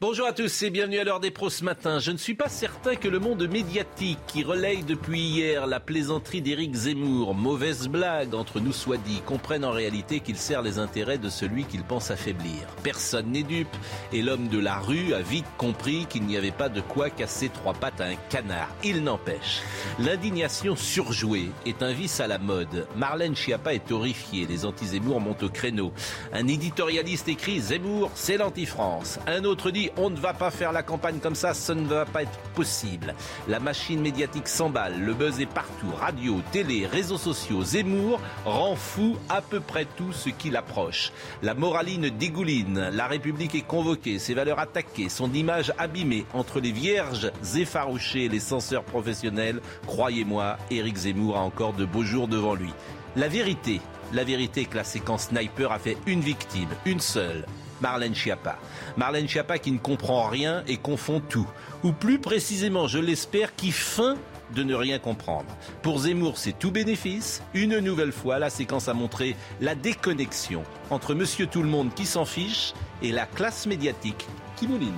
Bonjour à tous et bienvenue à l'heure des pros ce matin. Je ne suis pas certain que le monde médiatique qui relaye depuis hier la plaisanterie d'Éric Zemmour, mauvaise blague entre nous soit dit, comprenne en réalité qu'il sert les intérêts de celui qu'il pense affaiblir. Personne n'est dupe et l'homme de la rue a vite compris qu'il n'y avait pas de quoi casser trois pattes à un canard. Il n'empêche, l'indignation surjouée est un vice à la mode. Marlène Schiappa est horrifiée, les anti-Zemmour montent au créneau. Un éditorialiste écrit Zemmour, c'est l'anti-France. Un autre dit on ne va pas faire la campagne comme ça, ça ne va pas être possible. La machine médiatique s'emballe, le buzz est partout, radio, télé, réseaux sociaux. Zemmour rend fou à peu près tout ce qui l'approche. La moraline dégouline, la République est convoquée, ses valeurs attaquées, son image abîmée entre les vierges effarouchées les censeurs professionnels. Croyez-moi, Éric Zemmour a encore de beaux jours devant lui. La vérité, la vérité que la séquence sniper a fait une victime, une seule, Marlène Schiappa. Marlène Schiappa qui ne comprend rien et confond tout. Ou plus précisément, je l'espère, qui feint de ne rien comprendre. Pour Zemmour, c'est tout bénéfice. Une nouvelle fois, la séquence a montré la déconnexion entre Monsieur Tout le Monde qui s'en fiche et la classe médiatique qui mouline.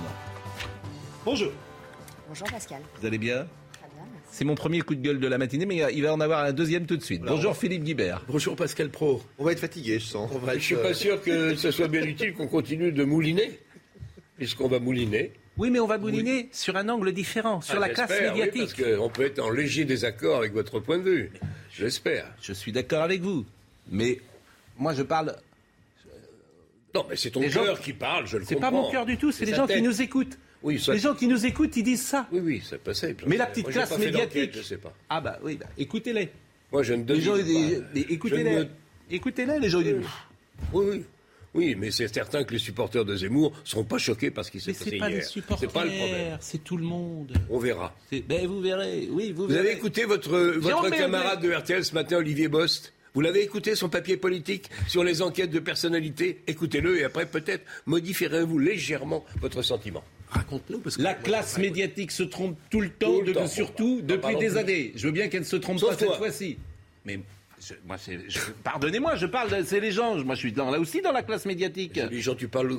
Bonjour, Bonjour Pascal. vous allez bien? Très bien, merci. C'est mon premier coup de gueule de la matinée, mais il va en avoir un deuxième tout de suite. Bonjour Philippe Guibert. Bonjour Pascal Pro. On va être fatigué, je sens. On va- je suis pas sûr que ce soit bien utile qu'on continue de mouliner, puisqu'on va mouliner. Oui, mais on va mouliner sur un angle différent, sur Ah, la classe oui, médiatique. parce qu'on peut être en léger désaccord avec votre point de vue. J'espère. Je suis d'accord avec vous, mais moi je parle. Non, mais c'est ton Les gens- cœur qui parle, je le C'est comprends. pas mon cœur du tout, c'est les gens qui nous écoutent. Oui, ça- Les gens qui nous écoutent, ils disent ça. Oui, oui, c'est passé. Mais la petite Moi, classe pas médiatique. Je sais pas. Ah bah oui, bah, écoutez-les. Moi, je ne Les devine gens, pas. les- les- Je écoutez-les. ne- Écoutez-les, les gens. ils disent, Oui, oui. Oui, mais c'est certain que les supporters de Zemmour ne seront pas choqués par ce qui s'est passé c'est pas hier. les supporters, C'est pas le problème. c'est tout le monde. On verra. Ben vous verrez, oui, vous, Vous verrez. avez écouté votre, votre camarade de RTL ce matin, Olivier Bost Vous l'avez écouté, son papier politique sur les enquêtes de personnalité Écoutez-le et après, peut-être, modifierez-vous légèrement votre sentiment. Raconte-nous, parce que. La classe médiatique se trompe tout le temps, Tout le de- temps. surtout Non, depuis des plus. années. Je veux bien qu'elle ne se trompe Sauf pas cette fois-ci. Mais je- moi, c'est- je- pardonnez-moi, je parle, c'est les gens. Moi, je suis dans- là aussi dans la classe médiatique. Les gens, tu parles le,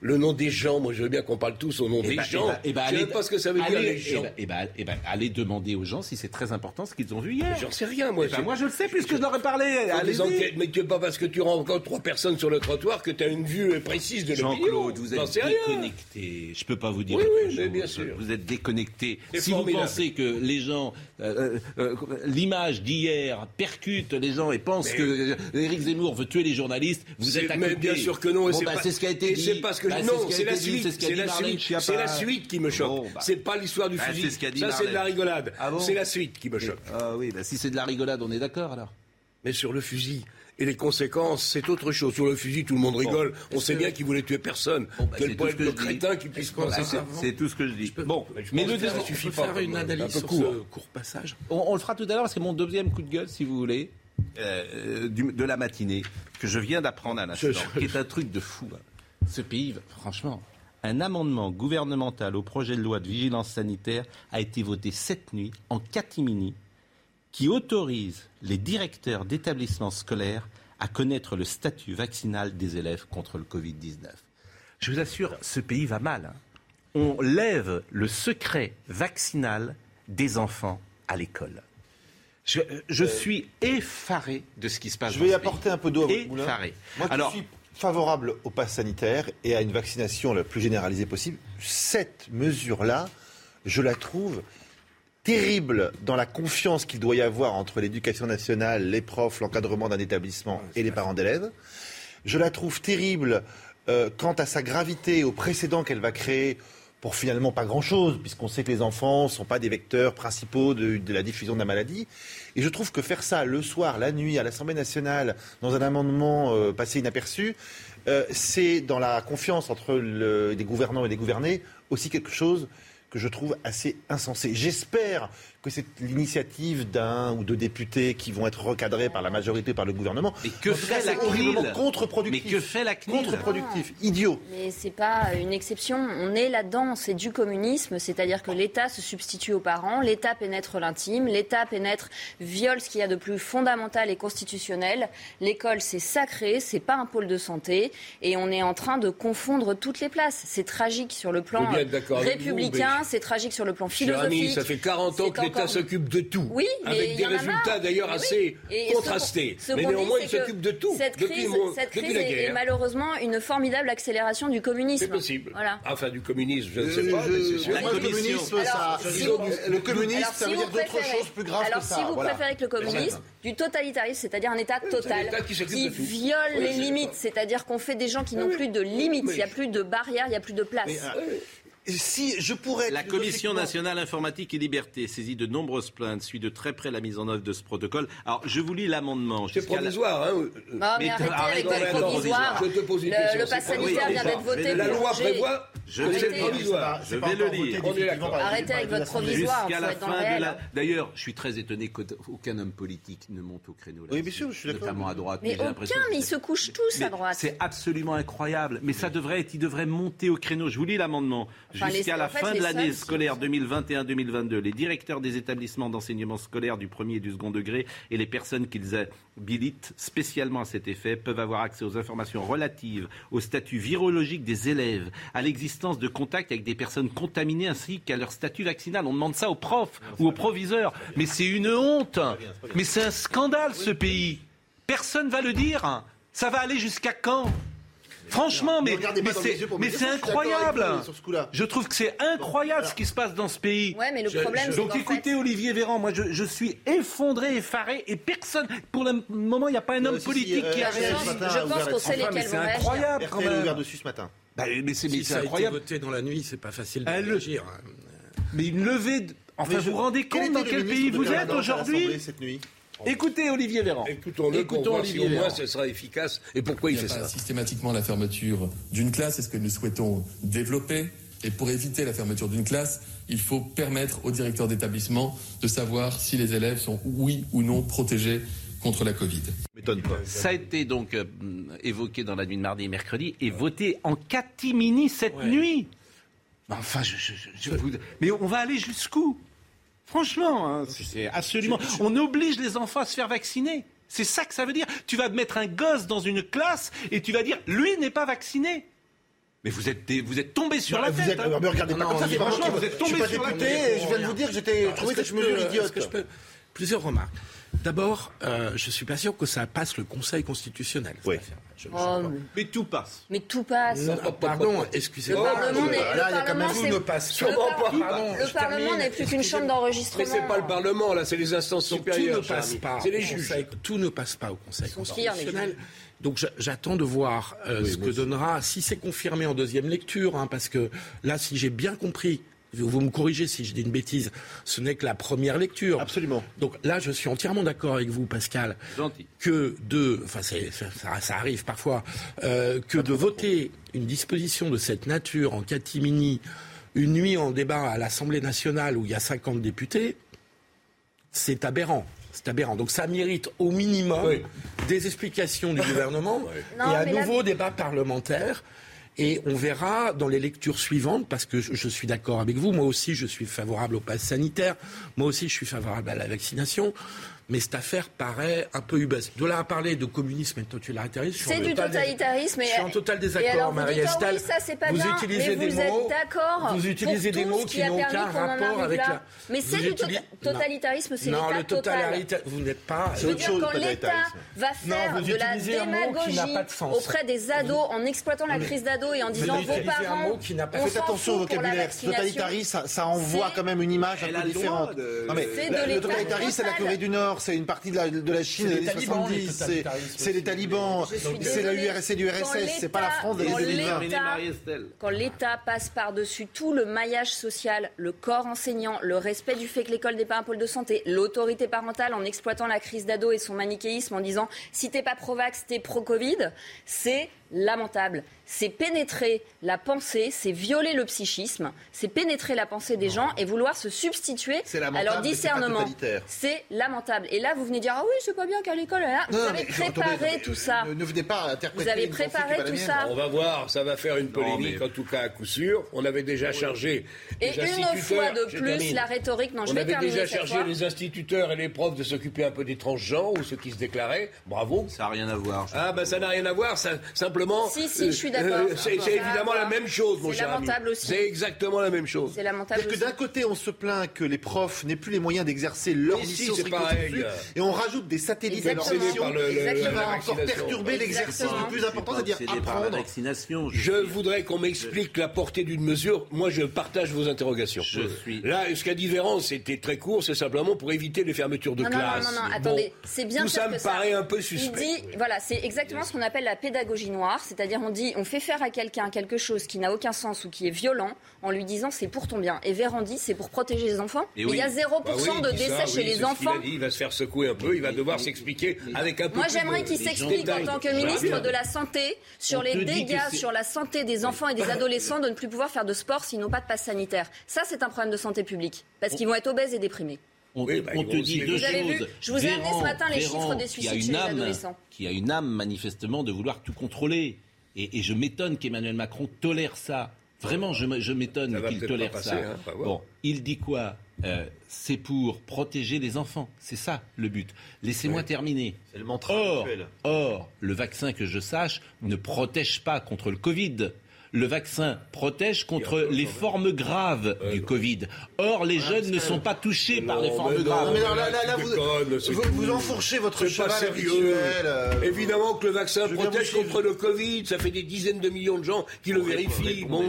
le nom des gens. Moi, je veux bien qu'on parle tous au nom Eh des ben, gens. eh ben, eh ben, je sais allez- même pas ce que ça veut dire, allez- les gens. ben, allez demander aux gens si c'est très important ce qu'ils ont vu hier. J'en sais rien, moi. Moi, je le sais puisque je leur ai parlé. Des enquêtes, mais tu pas parce que tu rencontres trois personnes sur le trottoir que tu as une vue précise de l'opinion. Jean-Claude, vous êtes sais rien. déconnecté. Je peux pas vous dire. Oui, oui, mais bien sûr. Vous êtes déconnecté. C'est Si formidable. vous pensez que les gens, euh, euh, euh, l'image d'hier percute les gens et pensent Mais- que euh, Éric Zemmour veut tuer les journalistes, vous C'est- êtes à mais côté. bien sûr que non. Bon, c'est bah, pas- c'est ce qui a été dit. C'est pas ce que Bah, je- c'est non, ce c'est la suite. c'est ce C'est la Marlène suite. Schiappa. C'est la suite qui me choque. Bon, bah. C'est pas l'histoire du fusil. c'est ce qu'a dit Ça, c'est de la rigolade. Ah bon C'est la suite qui me choque. Ah oui, bah, si c'est de la rigolade, on est d'accord alors. Mais sur le fusil et les conséquences, c'est autre chose. Sur le fusil, tout le monde rigole. On sait bien qu'il voulait tuer personne. Bon, bah, Quel c'est je dis. crétin qui puisse penser C'est- ça C'est tout ce que je dis. Bon, Mais le deuxième- suffit peut pas, faire une analyse Un sur court. ce court passage. On, on le fera tout à l'heure parce que mon deuxième coup de gueule, si vous voulez, euh, du- de la matinée, que je viens d'apprendre à l'instant, qui est un truc de fou. hein. Ce pays, franchement, un amendement gouvernemental au projet de loi de vigilance sanitaire a été voté cette nuit en catimini qui autorise les directeurs d'établissements scolaires à connaître le statut vaccinal des élèves contre le Covid-19. Je vous assure, ce pays va mal. hein. On lève le secret vaccinal des enfants à l'école. Je, je suis effaré de ce qui se passe. Je vais ce apporter un peu d'eau à votre moulin. Moi Alors, suis favorable au pass sanitaire et à une vaccination la plus généralisée possible, cette mesure-là, je la trouve terrible dans la confiance qu'il doit y avoir entre l'éducation nationale, les profs, l'encadrement d'un établissement et les parents d'élèves. Je la trouve terrible euh, quant à sa gravité, et au précédent qu'elle va créer pour finalement pas grand-chose, puisqu'on sait que les enfants ne sont pas des vecteurs principaux de, la diffusion de la maladie. Et je trouve que faire ça le soir, la nuit, à l'Assemblée nationale, dans un amendement euh, passé inaperçu, euh, c'est dans la confiance entre le- les gouvernants et les gouvernés aussi quelque chose que je trouve assez insensé. J'espère que c'est l'initiative d'un ou deux députés qui vont être recadrés par la majorité, par le gouvernement. Mais que cas, fait c'est la CNIL horriblement Mais contre-productif. que fait la CNIL Contre-productif, idiot. Mais c'est pas une exception. On est là-dedans. C'est du communisme, c'est-à-dire que l'État se substitue aux parents, l'État pénètre l'intime, l'État pénètre, viole ce qu'il y a de plus fondamental et constitutionnel. L'école, c'est sacré, c'est pas un pôle de santé, et on est en train de confondre toutes les places. C'est tragique sur le plan républicain, c'est tragique sur le plan philosophique. ça fait 40 ans que l'État s'occupe de tout. Oui, mais avec des résultats d'ailleurs oui. assez ce contrastés. ce Mais néanmoins, il s'occupe de tout. Cette depuis crise, depuis crise la est, est guerre. malheureusement une formidable accélération du communisme. C'est possible. Voilà. Enfin, du communisme, je ne sais Euh, pas, mais c'est sûr. Le communisme, Alors, ça, le communisme, Alors, ça veut dire d'autres choses plus graves Alors, que ça. si vous préférez que le communisme, du totalitarisme, c'est-à-dire un État total qui viole les limites, c'est-à-dire qu'on fait des gens qui n'ont plus de limites, il n'y a plus de barrières, il n'y a plus de place. Mais, euh, si je pourrais. La Commission nationale informatique et liberté saisit de nombreuses plaintes, suit de très près la mise en œuvre de ce protocole. Alors, je vous lis l'amendement. C'est la- provisoire, hein. Non, mais, Mais arrêtez arrête, avec le provisoire. je te pose une Le- question, Le c'est pass pas sanitaire vient d'être voté. La loi prévoit Je vais provisoire. Je vais le lire. Arrêtez avec votre provisoire, Jusqu'à la fin de la. D'ailleurs, je suis très étonné qu'aucun homme politique ne monte au créneau. Oui, bien sûr, je suis d'accord. Notamment à droite. Mais aucun, mais ils se couchent tous Mais à droite. C'est absolument incroyable. Mais ça devrait être, il devrait monter au créneau. Je vous lis l'amendement. Enfin, Jusqu'à la en fait, fin de l'année scolaire 2021-2022, les directeurs des établissements d'enseignement scolaire du premier et du second degré et les personnes qu'ils habilitent spécialement à cet effet peuvent avoir accès aux informations relatives au statut virologique des élèves, à l'existence de contacts avec des personnes contaminées ainsi qu'à leur statut vaccinal. On demande ça aux profs ou aux proviseurs. Mais c'est une honte. Mais c'est un scandale ce pays. Personne va le dire. Ça va aller jusqu'à quand? Franchement, mais, c'est incroyable. vous sur ce coup-là. Je trouve que c'est incroyable ce qui se passe dans ce pays. Ouais, mais le problème, c'est Donc écoutez fait- Olivier Véran, moi je, je suis effondré, effaré et personne, pour le moment il n'y a pas un homme politique euh, qui a RTL réagi. Je a pense qu'on sait lesquels c'est incroyable quand a même. ouvert dessus ce matin. Bah, mais c'est a incroyable. voté dans la nuit, c'est pas facile de réagir. Mais une levée de... Enfin, vous vous rendez compte dans quel pays vous êtes aujourd'hui l'Assemblée cette nuit? Écoutez Olivier Véran. Écoutons-le, Écoutons si Olivier au moins Véran. ce sera efficace et pourquoi il Il n'y fait a pas ça. systématiquement la fermeture d'une classe, c'est ce que nous souhaitons développer. Et pour éviter la fermeture d'une classe, il faut permettre aux directeurs d'établissement de savoir si les élèves sont oui ou non protégés contre la Covid. M'étonne pas. Ça a été donc euh, évoqué dans la nuit de mardi et mercredi et voté en catimini cette Ouais. nuit. Enfin, je, je- je- je vous- mais on va aller jusqu'où? Franchement, hein, c'est absolument. On oblige les enfants à se faire vacciner. C'est ça que ça veut dire. Tu vas mettre un gosse dans une classe et tu vas dire lui n'est pas vacciné. Mais vous êtes, des- vous êtes tombé sur la vous tête. êtes, hein. me regardez pas Non, comme ça, pas franchement, vous êtes tombé pas sur la député, tête. et je viens de vous dire que j'étais trouvé cette je mesure idiote. que je peux- Plusieurs remarques. D'abord, euh, je suis pas sûr que ça passe le Conseil constitutionnel. Oui. affaire. Je- je- Oh, mais- Mais tout passe. mais tout passe. Non, pardon, Le excusez-moi. Parlement n'est- là, le Parlement, n'est plus qu'une chambre Mais d'enregistrement. c'est pas le Parlement, là, c'est les instances Donc, tout supérieures. ne passe pas C'est au les juges. Conseil- tout ne passe pas au Conseil constitutionnel. Donc j'a- j'attends de voir euh, ce que donnera, si c'est confirmé en deuxième lecture, hein, parce que là, si j'ai bien compris, vous me corrigez si je dis une bêtise, ce n'est que la première lecture. Absolument. Donc là, je suis entièrement d'accord avec vous, Pascal, Gentil. que de, enfin ça, ça- ça arrive parfois, euh, que de voter une disposition de cette nature en catimini, une nuit en débat à l'Assemblée nationale où il y a 50 députés, c'est aberrant. C'est aberrant. Donc ça mérite au minimum Oui. des explications du gouvernement Non, et un la- nouveau débat parlementaire. Et on verra dans les lectures suivantes, parce que je, suis d'accord avec vous, moi aussi je suis favorable au pass sanitaire, moi aussi je suis favorable à la vaccination, mais cette affaire paraît un peu ubuesque. De là à parler de communisme et de totalitarisme, C'est du totalitarisme. et- Je suis en total désaccord, dites, Marie-Estelle. oh oui, ça c'est pas vous utilisez des vous mots, êtes d'accord vous utilisez des mots qui n'ont aucun rapport avec la. Mais c'est du tota- totalitarisme, c'est Non, l'État le total. totalitarisme, vous n'êtes pas. Veux autre chose, quand le l'État va faire de la démagogie pas de sens. auprès des ados en exploitant la crise d'ados et en disant vos parents, Faites attention au vocabulaire. Totalitarisme, ça, envoie C'est- quand même une image un peu différente. C'est le totalitarisme, c'est la. Corée du Nord, c'est une partie de la, de la Chine des les années talibans, le 70, c'est les talibans, c'est la. URSS et du Quand RSS, c'est pas la l'État- France des années 2020. l'État- Terminez, Marie-Estelle. Quand l'État passe par-dessus tout le maillage social, le corps enseignant, le respect du fait que l'école n'est pas un pôle de santé, l'autorité parentale en exploitant la crise d'ado et son manichéisme en disant si t'es pas pro-vax, t'es pro-Covid, c'est lamentable. C'est pénétrer la pensée, c'est violer le psychisme, c'est pénétrer la pensée des gens et vouloir se substituer C'est à lamentable, leur discernement. C'est lamentable. Et là, vous venez dire ah oui, c'est pas bien qu'à l'école. là. Vous Non, avez préparé attendez, tout ça. Ne, ne venez pas interpréter Vous avez préparé tout ça. On va voir, ça va faire une polémique, mais- en tout cas à coup sûr. On avait déjà chargé Et les une instituteurs. fois de Je plus, termine. la rhétorique. Non, je On vais avait terminer déjà cette chargé fois. les instituteurs et les profs de s'occuper un peu des transgenres ou ceux qui se déclaraient. Bravo. Ça n'a rien à voir. Ah ben ça n'a rien à voir, ça, simplement. Si, si, je suis d'accord. euh, c'est c'est évidemment la même chose, mon C'est cher ami. lamentable aussi. C'est exactement la même chose. C'est lamentable. C'est-à-dire que d'un côté, on se plaint que les profs n'aient plus les moyens d'exercer leur mission c'est et on rajoute des satellites à leur mission qui va encore perturber l'exercice le plus important, c'est-à-dire la apprendre. vaccination. Je voudrais qu'on m'explique la portée d'une mesure. Moi, je partage vos interrogations. Je suis- Là, ce qu'a dit Véran, c'était très court, c'est simplement pour éviter les fermetures de Non, non, non, classe. non, non, Bon, attendez, c'est bien Tout ça me ça. paraît un peu Il suspect. dit, voilà, c'est exactement ce qu'on appelle la pédagogie noire, c'est-à-dire on dit, on fait faire à quelqu'un quelque chose qui n'a aucun sens ou qui est violent, en lui disant c'est pour ton bien. Et Véran dit c'est pour protéger les enfants. Et Mais oui. il y a 0% Bah oui, de ça, décès chez oui, les enfants. dit, il va se faire secouer un peu, il va devoir s'expliquer avec un peu Moi, j'aimerais qu'il s'explique en tant que ministre de la Santé sur On les dégâts sur la santé des enfants et des adolescents de ne plus pouvoir faire de sport s'ils n'ont pas de passe sanitaire. Ça, c'est un problème de santé publique parce qu'ils vont être obèses et déprimés. On, Oui, bah, on ils te vont dit deux Vous avez vu choses. Je vous ai amené ce matin les Véran, chiffres des suicides une chez les âme- adolescents. Qui a une âme manifestement de vouloir tout contrôler. Et, et je m'étonne qu'Emmanuel Macron tolère ça. Vraiment, je, m'étonne qu'il tolère pas passer, ça. hein, voir. bon, il dit quoi Euh, C'est pour protéger les enfants. C'est ça le but. Laissez-moi terminer. C'est le mantra Or, actuel. or, le vaccin que je sache ne protège pas contre le Covid. Le vaccin protège contre les formes graves du Covid. Or, les jeunes ne sont pas touchés par les formes graves. Non, mais alors là, là, là, tu là, vous, vous, enfourchez votre C'est pas cheval sérieux. euh, Évidemment que le vaccin protège contre le Covid, ça fait des dizaines de millions de gens qui le vérifient. Bon.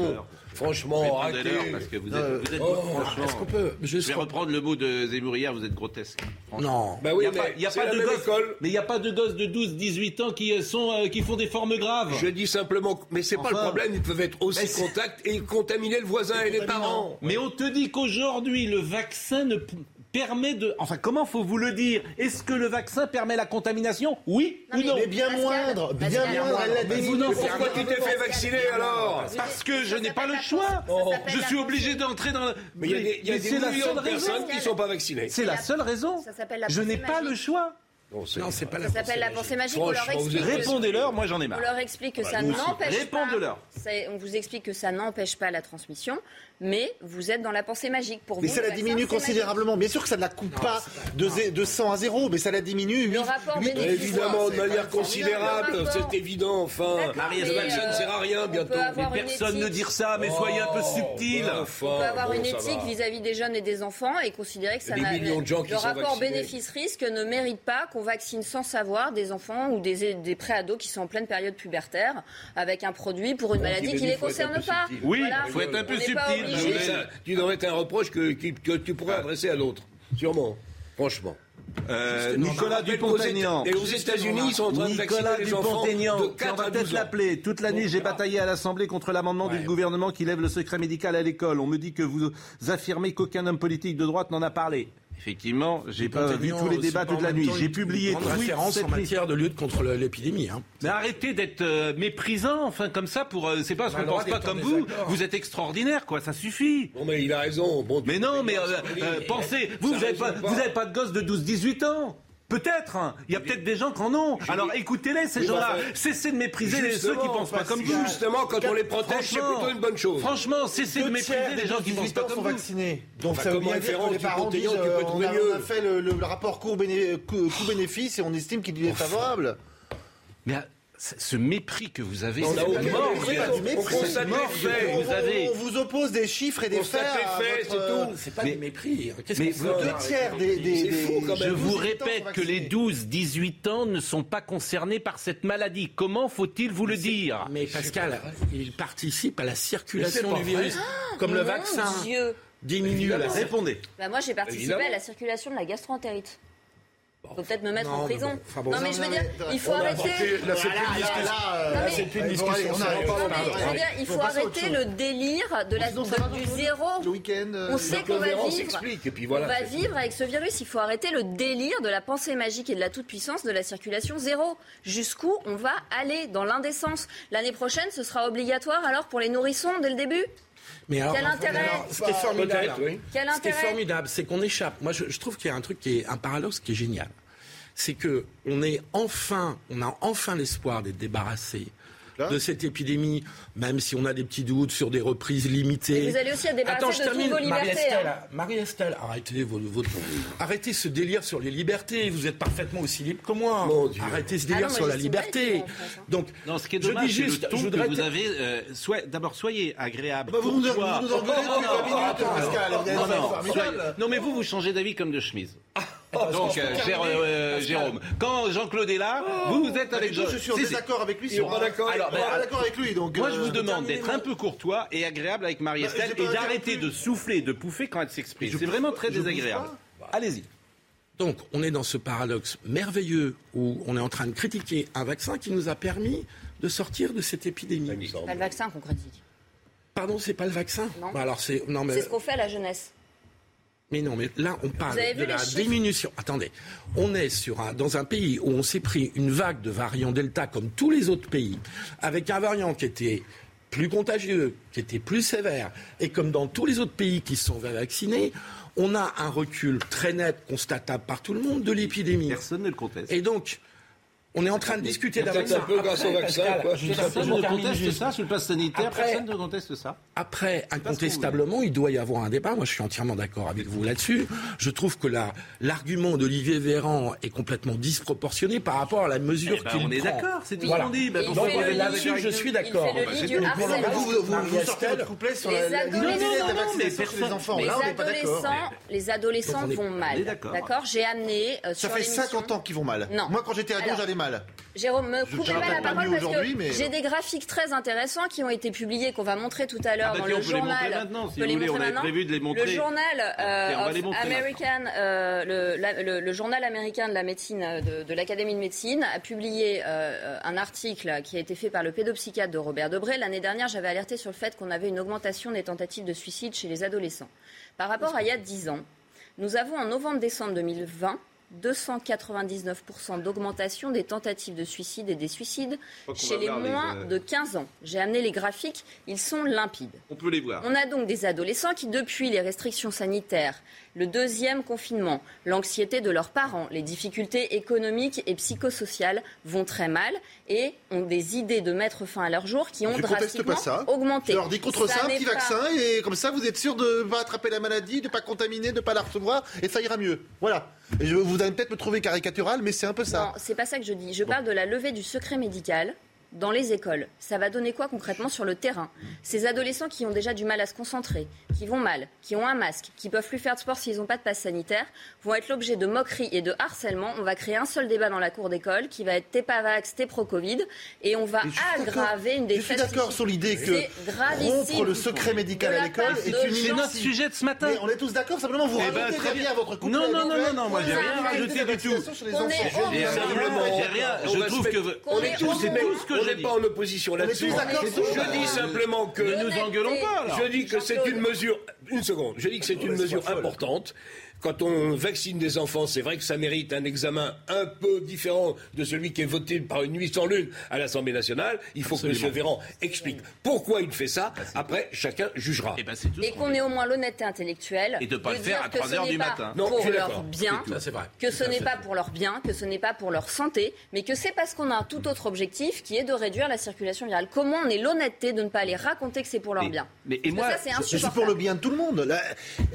Franchement, arrêtez. Parce que vous êtes, Euh, vous êtes oh, franchement. Est-ce qu'on peut Je vais reprendre le mot de Zemmour hier, vous êtes grotesque. Non. Bah oui, Il y a mais pas- y a de gosses-. Mais il n'y a pas de gosses de 12, 18 ans qui, euh, sont, euh, qui font des formes graves. Je dis simplement, mais c'est pas le Enfin. problème, ils peuvent être aussi Mais c'est- contact et contaminer le voisin et les parents. Mais on te dit qu'aujourd'hui, le vaccin ne permet de... Enfin, comment faut vous le dire? Est-ce que le vaccin permet la contamination? Oui Non, ou mais- non? Mais bien moindre, bien moindre, elle l'a Mais vous faites pourquoi pas. tu t'es fait vacciner alors Parce que je Ça n'ai pas le choix. Ça Je suis obligé d'entrer dans... Mais il y a des, il y a Mais des c'est la millions seule de personnes raison. qui ne sont pas vaccinées. C'est la seule raison. Ça s'appelle la Je n'ai pas le choix. C'est- Non, c'est pas la Ça s'appelle la pensée magique. On Répondez-leur, moi j'en ai On marre. leur explique que ça nous aussi. n'empêche pas. Répondez-leur. On vous explique que ça n'empêche pas la transmission, mais vous êtes dans la pensée magique. Pour Mais vous, ça le la diminue magique. considérablement. Bien sûr que ça ne la coupe pas de, zé- de 100 à 0, mais ça la diminue. Le huit- rapport huit- bénéfice- Évidemment, de manière considérable, Le c'est évident, enfin. D'accord, Marie, mais, le vaccin euh, ne sert à rien on bientôt. peut avoir Mais une personne ne dit ça, mais soyez un peu subtil. Enfin, On peut avoir bon, une ça éthique vis-à-vis des jeunes et des enfants et considérer que Il ça des n'a- millions de gens qui le sont rapport bénéfice-risque ne mérite pas qu'on vaccine sans savoir des enfants ou des, des préados qui sont en pleine période pubertaire avec un produit pour une maladie qui les être un concerne pas. Oui, Voilà. faut être un peu subtil, obligé. Ça, tu devrais être un reproche que, tu pourrais adresser à l'autre. Sûrement. Franchement. Euh, Nicolas Dupont-Aignan. Et aux États-Unis, ils sont en train de Nicolas vacciner les enfants Dupont-Aignan, de on 4 va à peut-être 12 ans. l'appeler. Toute la nuit, j'ai bataillé à l'Assemblée contre l'amendement du gouvernement qui lève le secret médical à l'école. On me dit que vous affirmez qu'aucun homme politique de droite n'en a parlé. Effectivement, j'ai pas vu tous les débats toute la nuit. J'ai publié une tweet référence cette en matière de lutte contre l'épidémie. Hein. Mais arrêtez d'être euh, méprisant, enfin comme ça pour. euh, c'est pas parce qu'on pense pas comme vous. Vous êtes extraordinaire, quoi. Ça suffit. Bon, mais il a raison. Bon, Mais non, mais euh, pensez, vous, vous Ça n'avez pas, vous avez pas de gosse de 12-18 ans. Peut-être. hein. Il y a peut-être des gens qui en ont. Alors écoutez-les, ces Oui, gens-là. Cessez de mépriser les- ceux qui pensent pas comme vous. Justement, quand on les protège, c'est plutôt une bonne chose. Franchement, cessez de mépriser les des gens qui 18 pensent pas comme sont vous. vaccinés. Donc Enfin, ça veut dire que les parents disent euh, on, a, mieux. on a fait le, le rapport coût-béné- coût- coût-bénéfice et on estime qu'il est favorable. Mais ce mépris que vous avez, On mort. on vous avez- on vous oppose des chiffres et des faits. votre, c'est tout. C'est pas Mais- des mépris. Qu'est-ce mais vous- Deux tiers des, des, C'est des- fou, quand même. Je vous 18 ans répète que les vaccinés. 12-18 ans ne sont pas concernés par cette maladie. Comment faut-il vous le dire Mais Pascal, il participe à la circulation du virus. Comme le Mon vaccin Dieu. diminue Répondez. Bah, moi, j'ai participé Évidemment. à la circulation de la gastroentérite. Faut peut-être me mettre Non, en mais prison. bon, enfin bon. non, mais Non, je veux non, dire, il faut arrêter. Non, il Faut arrêter le délire de la, de- va, du zéro. Le week-end. euh, On sait qu'on va vivre. s'explique, et puis On va vivre avec ce virus. Il faut arrêter le délire de la pensée magique et de la toute-puissance de la circulation zéro. Jusqu'où on va aller dans l'indécence? L'année prochaine, ce sera obligatoire alors pour les nourrissons dès le début? Mais alors, Quel intérêt alors, ce qui est formidable, Peut-être, oui. Quel ce qui est intérêt formidable, c'est qu'on échappe. Moi, je, je trouve qu'il y a un truc qui est un paradoxe qui est génial. C'est que on est enfin, on a enfin l'espoir d'être débarrassé de cette épidémie, même si on a des petits doutes sur des reprises limitées. Et vous allez aussi débarrassé Attends, je de toutes termine. vos libertés, Marie-Estelle, hein. Marie-Estelle, arrêtez arrêtez ce délire sur les libertés. Vous êtes parfaitement aussi libre que moi. Arrêtez ce Ah délire non, sur la liberté. en hein. Donc, Non, ce qui est je dis juste, le ton je que voudrais vous te- avez. euh, soit- D'abord, soyez agréable. Bah, vous nous, vous nous courtois. engueulez depuis 20 minutes, Pascal. Vous avez Non, non, non, mais vous, vous changez d'avis comme de chemise. Donc, euh, cher, euh, Jérôme, quand Jean-Claude est là, vous, vous êtes avec Du coup, Jean. je suis en désaccord avec lui. Sont pas d'accord avec Alors, moi. pas d'accord avec lui. Donc, Moi, je euh, vous demande d'être un peu courtois et agréable avec Marie-Estelle Bah, et d'arrêter de souffler, de pouffer quand elle s'exprime. C'est vraiment très désagréable. pas. Allez-y. Donc, on est dans ce paradoxe merveilleux où on est en train de critiquer un vaccin qui nous a permis de sortir de cette épidémie. semble. Pas le vaccin qu'on critique. Pardon, c'est pas le vaccin? Non. Bah alors c'est non mais C'est ce qu'on fait à la jeunesse. Mais non mais là on parle de la diminution. Attendez, on est sur un, dans un pays où on s'est pris une vague de variants Delta comme tous les autres pays, avec un variant qui était plus contagieux, qui était plus sévère, et comme dans tous les autres pays qui se sont vaccinés, on a un recul très net, constatable par tout le monde, de l'épidémie. Personne ne le conteste. Et donc, on est en train de discuter d'un vaccin. un peu grâce au Après, vaccin, Personne ne conteste juste. ça sur le pass sanitaire. Après- Personne ne conteste ça. Après, incontestablement, il doit y avoir un débat. Moi, je suis entièrement d'accord avec vous là-dessus. Je trouve que la- l'argument d'Olivier Véran est complètement disproportionné par rapport à la mesure Eh ben, qu'il on est prend. d'accord, c'est tout ce qu'on dit. Ben, Là-dessus, je suis d'accord. bah. Vous, vous, vous, vous Marie-Estelle. sortez votre couplet sur Les la, vaccination les personne- enfants. Les Là, on n'est pas d'accord. adolescents, les vont on est mal. d'accord? J'ai amené euh, Ça fait l'émission- 50 ans qu'ils vont mal. Non. Moi, quand j'étais ado, j'allais mal. Jérôme, me coupez pas la parole parce que mais- j'ai des graphiques très intéressants qui ont été publiés, qu'on va montrer tout à l'heure Ah bah dans le on peut les montrer journal. maintenant, si On peut vous les voulez, montrer on avait maintenant. prévu de les montrer. Le journal euh, American, euh, le, la- le- le journal américain de la médecine euh, de, de l'Académie de médecine a publié euh, un article qui a été fait par le pédopsychiatre de Robert Debré. L'année dernière, j'avais alerté sur le fait qu'on avait une augmentation des tentatives de suicide chez les adolescents. Par rapport à il y a 10 ans, nous avons en novembre-décembre 2020 299% d'augmentation des tentatives de suicide et des suicides chez les moins euh, de 15 ans. J'ai amené les graphiques, ils sont limpides. On peut les voir. On a donc des adolescents qui, depuis les restrictions sanitaires, le deuxième confinement, l'anxiété de leurs parents, les difficultés économiques et psychosociales vont très mal et ont des idées de mettre fin à leur jour qui ont Je drastiquement pas ça. augmenté. Je leur dis contre ça, un petit pas- vaccin, et comme ça, vous êtes sûr de ne pas attraper la maladie, de ne pas contaminer, de ne pas la recevoir, et ça ira mieux. Voilà. Je- vous allez peut-être me trouver caricatural, mais c'est un peu Non, ça. c'est pas ça que je dis. Je parle de la levée du secret médical dans les écoles. Ça va donner quoi concrètement sur le terrain Ces adolescents qui ont déjà du mal à se concentrer, qui vont mal, qui ont un masque, qui peuvent plus faire de sport s'ils n'ont pas de passe sanitaire, vont être l'objet de moqueries et de harcèlement. On va créer un seul débat dans la cour d'école qui va être t'es pas vax, t'es pro-Covid, et on va je aggraver une Je défaite. suis d'accord sur l'idée que rompre le secret médical à l'école est une C'est notre sujet de ce matin. Mais on est tous d'accord, simplement vous Eh ben, rajoutez très bien. votre couple Non, non, non, non, non, moi, j'ai rien rajouté du tout. J'ai rien, Je trouve que c'est tout ce que On n'est pas en opposition là-dessus. Je dis simplement que Ne nous engueulons pas. Je dis que c'est une mesure. Une seconde. Je dis que c'est une mesure importante. Quand on vaccine des enfants, c'est vrai que ça mérite un examen un peu différent de celui qui est voté par une nuit sans lune à l'Assemblée nationale. Il faut que M. Véran explique pourquoi il fait ça. Après, chacun jugera. Eh ben, et qu'on ait au moins l'honnêteté intellectuelle Et de pas le dire faire à que 3 ce heures n'est du pas matin. Non, pour leur bien, Ça, c'est vrai. que ce n'est pas pour leur bien, que ce n'est pas pour leur santé, mais que c'est parce qu'on a un tout autre objectif qui est de réduire la circulation virale. Comment on est l'honnêteté de ne pas aller raconter que c'est pour leur Mais- bien? mais- et moi, ça, c'est Je suis pour le bien de tout le monde. La,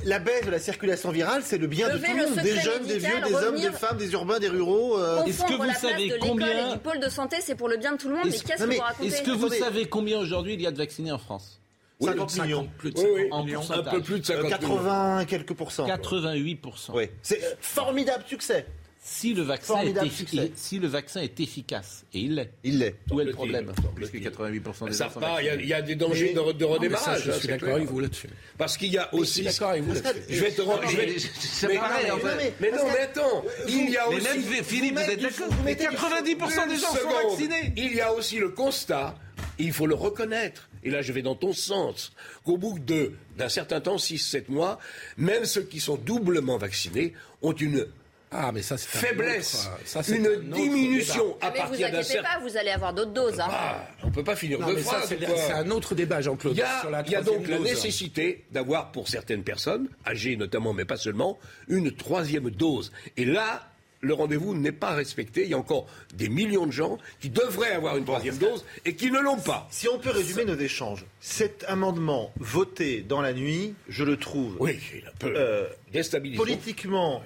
la baisse de la circulation virale, c'est le bien de tout le monde. Des jeunes, des vieux, des hommes, des femmes, des urbains, des ruraux. euh, Est-ce que vous savez combien- et du pôle de santé, c'est pour le bien de tout le monde, mais Est-ce- qu'est-ce que vous racontez Est-ce que vous savez combien aujourd'hui il y a de vaccinés en France? 50 millions. Plus de Oui, 50 oui. En millions. Un peu plus de Euh, 50 millions. 80 quelques pourcents. quoi. 88%. Oui. C'est euh, formidable succès. Si le, vaccin est Formidable effi- succès. si le vaccin est efficace, et il l'est, Il l'est. où est le problème? semble-t-il. Puisque 88% des Ça il y, a- vaccinés. il y a des dangers de, redémarrage. je suis d'accord clair. avec vous là-dessus. Parce qu'il y a Je suis aussi. d'accord avec vous là-dessus. Je vais te rendre. mais pareil, mais- en fait. mais- Mais non, mais attends. Il y a Mais aussi. même Philippe, vous êtes d'accord Mais mettez du- 90% des gens sont vaccinés. Il y a aussi le constat, il faut le reconnaître, et là je vais dans ton sens, qu'au bout de- d'un certain temps, 6-7 mois, même ceux qui sont doublement vaccinés ont une Ah, mais ça, c'est un faiblesse, autre, euh, ça, c'est un une diminution débat. à Ah, mais vous partir d'un inquiétez certain... pas, vous allez avoir d'autres doses. Hein. Ah, on peut pas finir Non, deux mais ça, phrases. c'est quoi. c'est un autre débat, Jean-Claude. Il y a, sur la il y a troisième donc la nécessité d'avoir pour certaines personnes, âgées notamment, mais pas seulement, une troisième dose. Et là, le rendez-vous n'est pas respecté. Il y a encore des millions de gens qui devraient avoir une troisième dose et qui ne l'ont pas. Si on peut résumer nos échanges, cet amendement voté dans la nuit, je le trouve Oui, il est un peu euh, déstabilisant. politiquement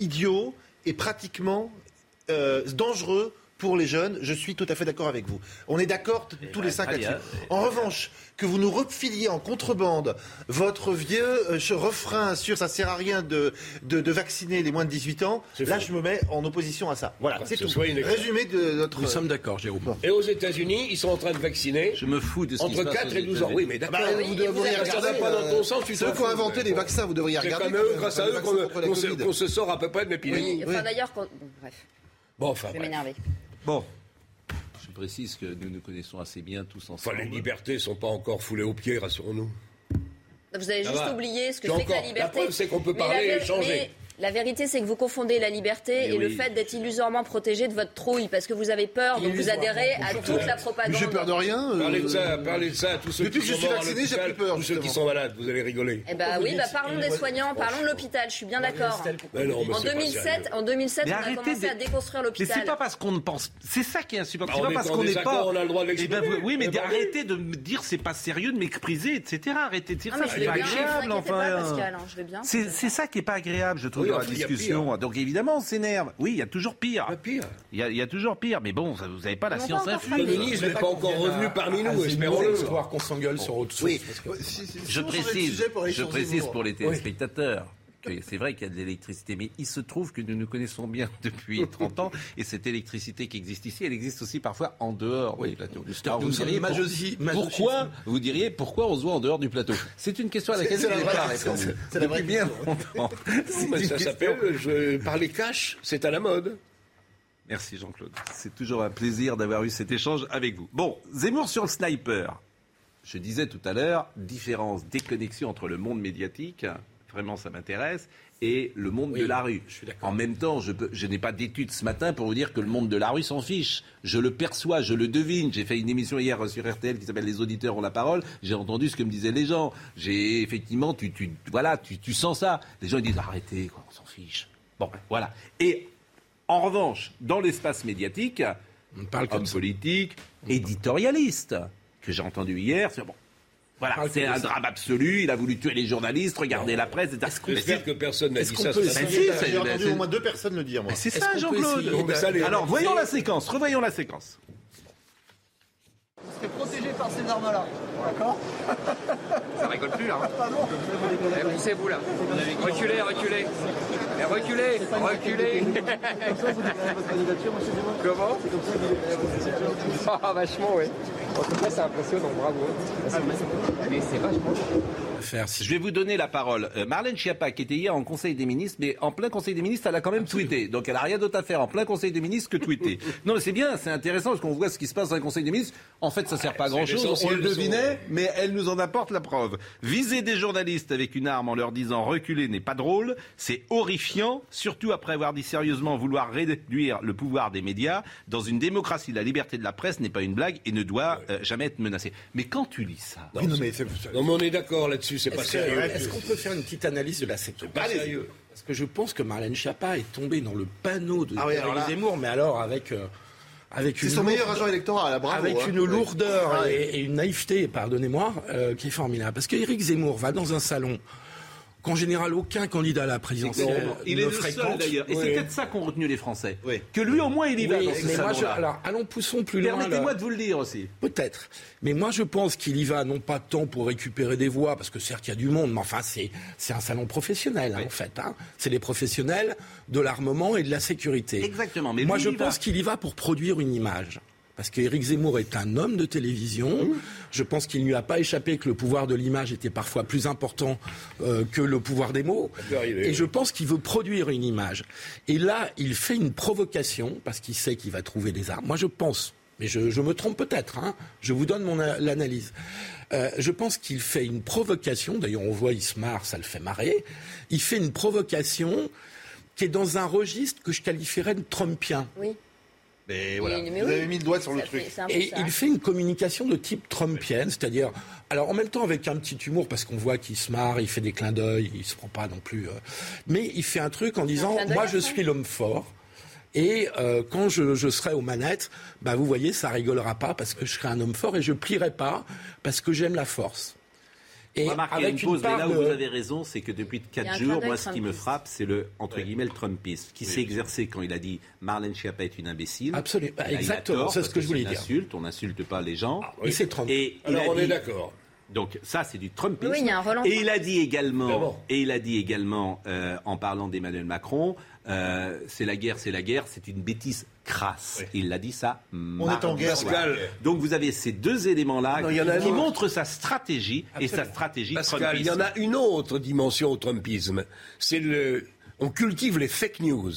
idiot et pratiquement euh, dangereux pour les jeunes. Je suis tout à fait d'accord avec vous. On est d'accord tous les cinq là-dessus. En revanche, que vous nous refiliez en contrebande votre vieux euh, refrain sur ça sert à rien de, de, de vacciner les moins de 18 ans, C'est là je me mets en opposition à ça. Voilà, c'est tout. soit une- Résumé de notre... Nous sommes d'accord, Jérôme. Et aux États-Unis, ils sont en train de vacciner Je me fous de ce entre se passe 4 aux et 12 ans. Oui, mais d'accord. Bah, oui, vous vous devriez regarder. pas dans ton sens, tu Ceux qui ont inventé les vaccins, vous devriez C'est regarder. quand eux, grâce à eux, qu'on se, sort à peu près de l'épidémie. D'ailleurs, bref, Bon, enfin, je vais m'énerver. Bon, je précise que nous nous connaissons assez bien tous Enfin, ensemble. les libertés sont pas encore foulées aux pieds, rassurons-nous. Vous avez juste oublié ce que c'est que la encore, la liberté. preuve, c'est qu'on peut parler et échanger. La vérité, c'est que vous confondez la liberté Mais et le oui. fait d'être illusoirement protégé de votre trouille, parce que vous avez peur, donc vous adhérez à toute la propagande. J'ai peur de rien. euh, Parlez de ça, parlez de ça à tous ceux Depuis qui que je sont suis vacciné, j'ai l'hôpital, plus peur, Tous ceux qui sont malades, vous allez rigoler. Eh ben oui, bah parlons des soignants, parlons de l'hôpital, je suis bien d'accord. Mais non, mais En c'est pas 2007, sérieux. en 2007 Mais on a arrêtez commencé de- à déconstruire Mais c'est l'hôpital. pas parce qu'on ne pense. C'est ça qui est insupportable. Bah, c'est pas parce qu'on n'est pas. on a le droit de Eh ben, oui, mais Eh ben, arrêtez de me dire c'est pas sérieux, de mépriser, etc. Arrêtez de dire Ah, ça. C'est pas agréable, enfin. c'est ça qui est pas agréable, je trouve, Oui, dans la enfin, il y a discussion. Donc évidemment, on s'énerve. Oui, il y a toujours pire. Il y, a, il y a toujours pire. Mais bon, ça- vous n'avez pas la science encore Le infuse. ministre n'est pas encore revenu parmi nous, espérons-le. Histoire qu'on s'engueule sur autre chose. Je précise, pour les téléspectateurs c'est vrai qu'il y a de l'électricité, mais il se trouve que nous nous connaissons bien depuis 30 ans, et cette électricité qui existe ici, elle existe aussi parfois en dehors du plateau. Alors, vous diriez pour- pourquoi vous diriez pourquoi on se voit en dehors du plateau? C'est une question à laquelle je la n'ai pas question. répondu C'est la vraie bien longtemps. Ça s'appelle je, parler cash, c'est à la mode. Merci Jean-Claude. C'est toujours un plaisir d'avoir eu cet échange avec vous. Bon, Zemmour sur le sniper. Je disais tout à l'heure, différence, déconnexion entre le monde médiatique, vraiment ça m'intéresse, et le monde Oui, de la rue. je suis d'accord. En même temps, je, n'ai pas d'études ce matin pour vous dire que le monde de la rue s'en fiche. Je le perçois, je le devine. J'ai fait une émission hier sur RTL qui s'appelle Les auditeurs ont la parole. J'ai entendu ce que me disaient les gens. J'ai effectivement, tu, tu, voilà, tu, tu sens ça. Les gens ils disent arrêtez, quoi, on s'en fiche. Bon, voilà. Et en revanche, dans l'espace médiatique, On parle comme politique, éditorialiste, que j'ai entendu hier. Bon, voilà, parle c'est un drame absolu. Il a voulu tuer les journalistes, regarder la presse, etc. J'espère que personne n'a dit qu'on ça. J'ai entendu au moins deux personnes le dire, moi. c'est ça, Jean-Claude. Alors, voyons la séquence. Revoyons la séquence. serez protégé par ces armes-là. D'accord Ça rigole plus là. Eh, Poussez-vous là. Reculez, reculez. Mais reculez, reculez. Comment Ah, vachement, oui. En tout cas, c'est impressionnant, bravo. Mais c'est vachement. Faire, Je vais vous donner la parole. Euh, Marlène Schiappa, qui était hier en Conseil des ministres, mais en plein Conseil des ministres, elle a quand même tweeté. Donc elle a rien d'autre à faire en plein Conseil des ministres que tweeter. non, mais c'est bien, c'est intéressant parce qu'on voit ce qui se passe dans le Conseil des ministres. En fait, ça sert pas à grand chose. On le de mais elle nous en apporte la preuve. Viser des journalistes avec une arme en leur disant reculer n'est pas drôle, c'est horrifiant, surtout après avoir dit sérieusement vouloir réduire le pouvoir des médias. Dans une démocratie, la liberté de la presse n'est pas une blague et ne doit euh, jamais être menacée. Mais quand tu lis ça, Oui, non, mais Non, mais on est d'accord là-dessus, c'est pas sérieux. est-ce qu'on peut faire une petite analyse de la séquence Pas sérieux. Parce que je pense que Marlène Schiappa est tombée dans le panneau de Ah oui, alors là- Zemmour, mais alors avec, euh, avec C'est son meilleur agent électoral, bravo. avec hein. une lourdeur Ouais. et, et une naïveté, pardonnez-moi, euh, qui est formidable. Parce que Éric Zemmour va dans un salon qu'en général aucun candidat à la présidentielle Il ne est le fréquente. seul d'ailleurs. Et c'est Oui. peut-être ça qu'ont retenu les Français. Oui. Que lui au moins il y va Oui, dans ce mais moi, je- salon-là. alors, allons poussons plus loin. Permettez-moi de vous le dire aussi. Peut-être. Mais moi, je pense qu'il y va non pas tant pour récupérer des voix, parce que certes, il y a du monde, mais enfin, c'est, c'est un salon professionnel, hein, en fait. hein. C'est les professionnels de l'armement et de la sécurité. Exactement, mais moi, lui, je va. pense qu'il y va pour produire une image. Parce qu'Éric Zemmour est un homme de télévision. Je pense qu'il ne lui a pas échappé que le pouvoir de l'image était parfois plus important euh, que le pouvoir des mots. Et je pense qu'il veut produire une image. Et là, il fait une provocation, parce qu'il sait qu'il va trouver des armes. Moi, je pense, mais je, je me trompe peut-être, hein, je vous donne mon a- l'analyse. Euh, je pense qu'il fait une provocation, d'ailleurs on voit, il se marre, ça le fait marrer. Il fait une provocation qui est dans un registre que je qualifierais de trumpien. Oui. Mais voilà, Mais- mais vous oui. avez mis le doigt sur le Ça truc. fait- Et ça. il fait une communication de type trumpienne, c'est-à-dire, alors en même temps avec un petit humour, parce qu'on voit qu'il se marre, il fait des clins d'œil, il se prend pas non plus. euh, mais il fait un truc en disant, moi je suis l'homme fort. Et euh, quand je, je serai aux manettes, bah, vous voyez, ça rigolera pas parce que je serai un homme fort et je plierai pas parce que j'aime la force. Et Remarquez, il y a une avec pause, mais là où de- vous avez raison, c'est que depuis Il y a 4 un clin jours, moi, ce qui me frappe, c'est le, entre guillemets, le Trumpisme, qui s'est exercé quand il a dit Marlène Schiappa est une imbécile. Absolument. Là, Exactement, c'est ce que je voulais c'est dire. insulte, on n'insulte pas les gens. s'est trompé. Et il Alors a on est dit- d'accord. Donc ça, c'est du Trumpisme. Oui, il y a un. Et il a dit également, et il a dit également, euh, en parlant d'Emmanuel Macron, euh, c'est la guerre, c'est la guerre, c'est une bêtise crasse. Il l'a dit ça. On est en guerre. Pascal, Donc vous avez ces deux éléments-là qui autre. montrent sa stratégie et sa stratégie Pascal, il y en a une autre dimension au Trumpisme. C'est le, on cultive les fake news.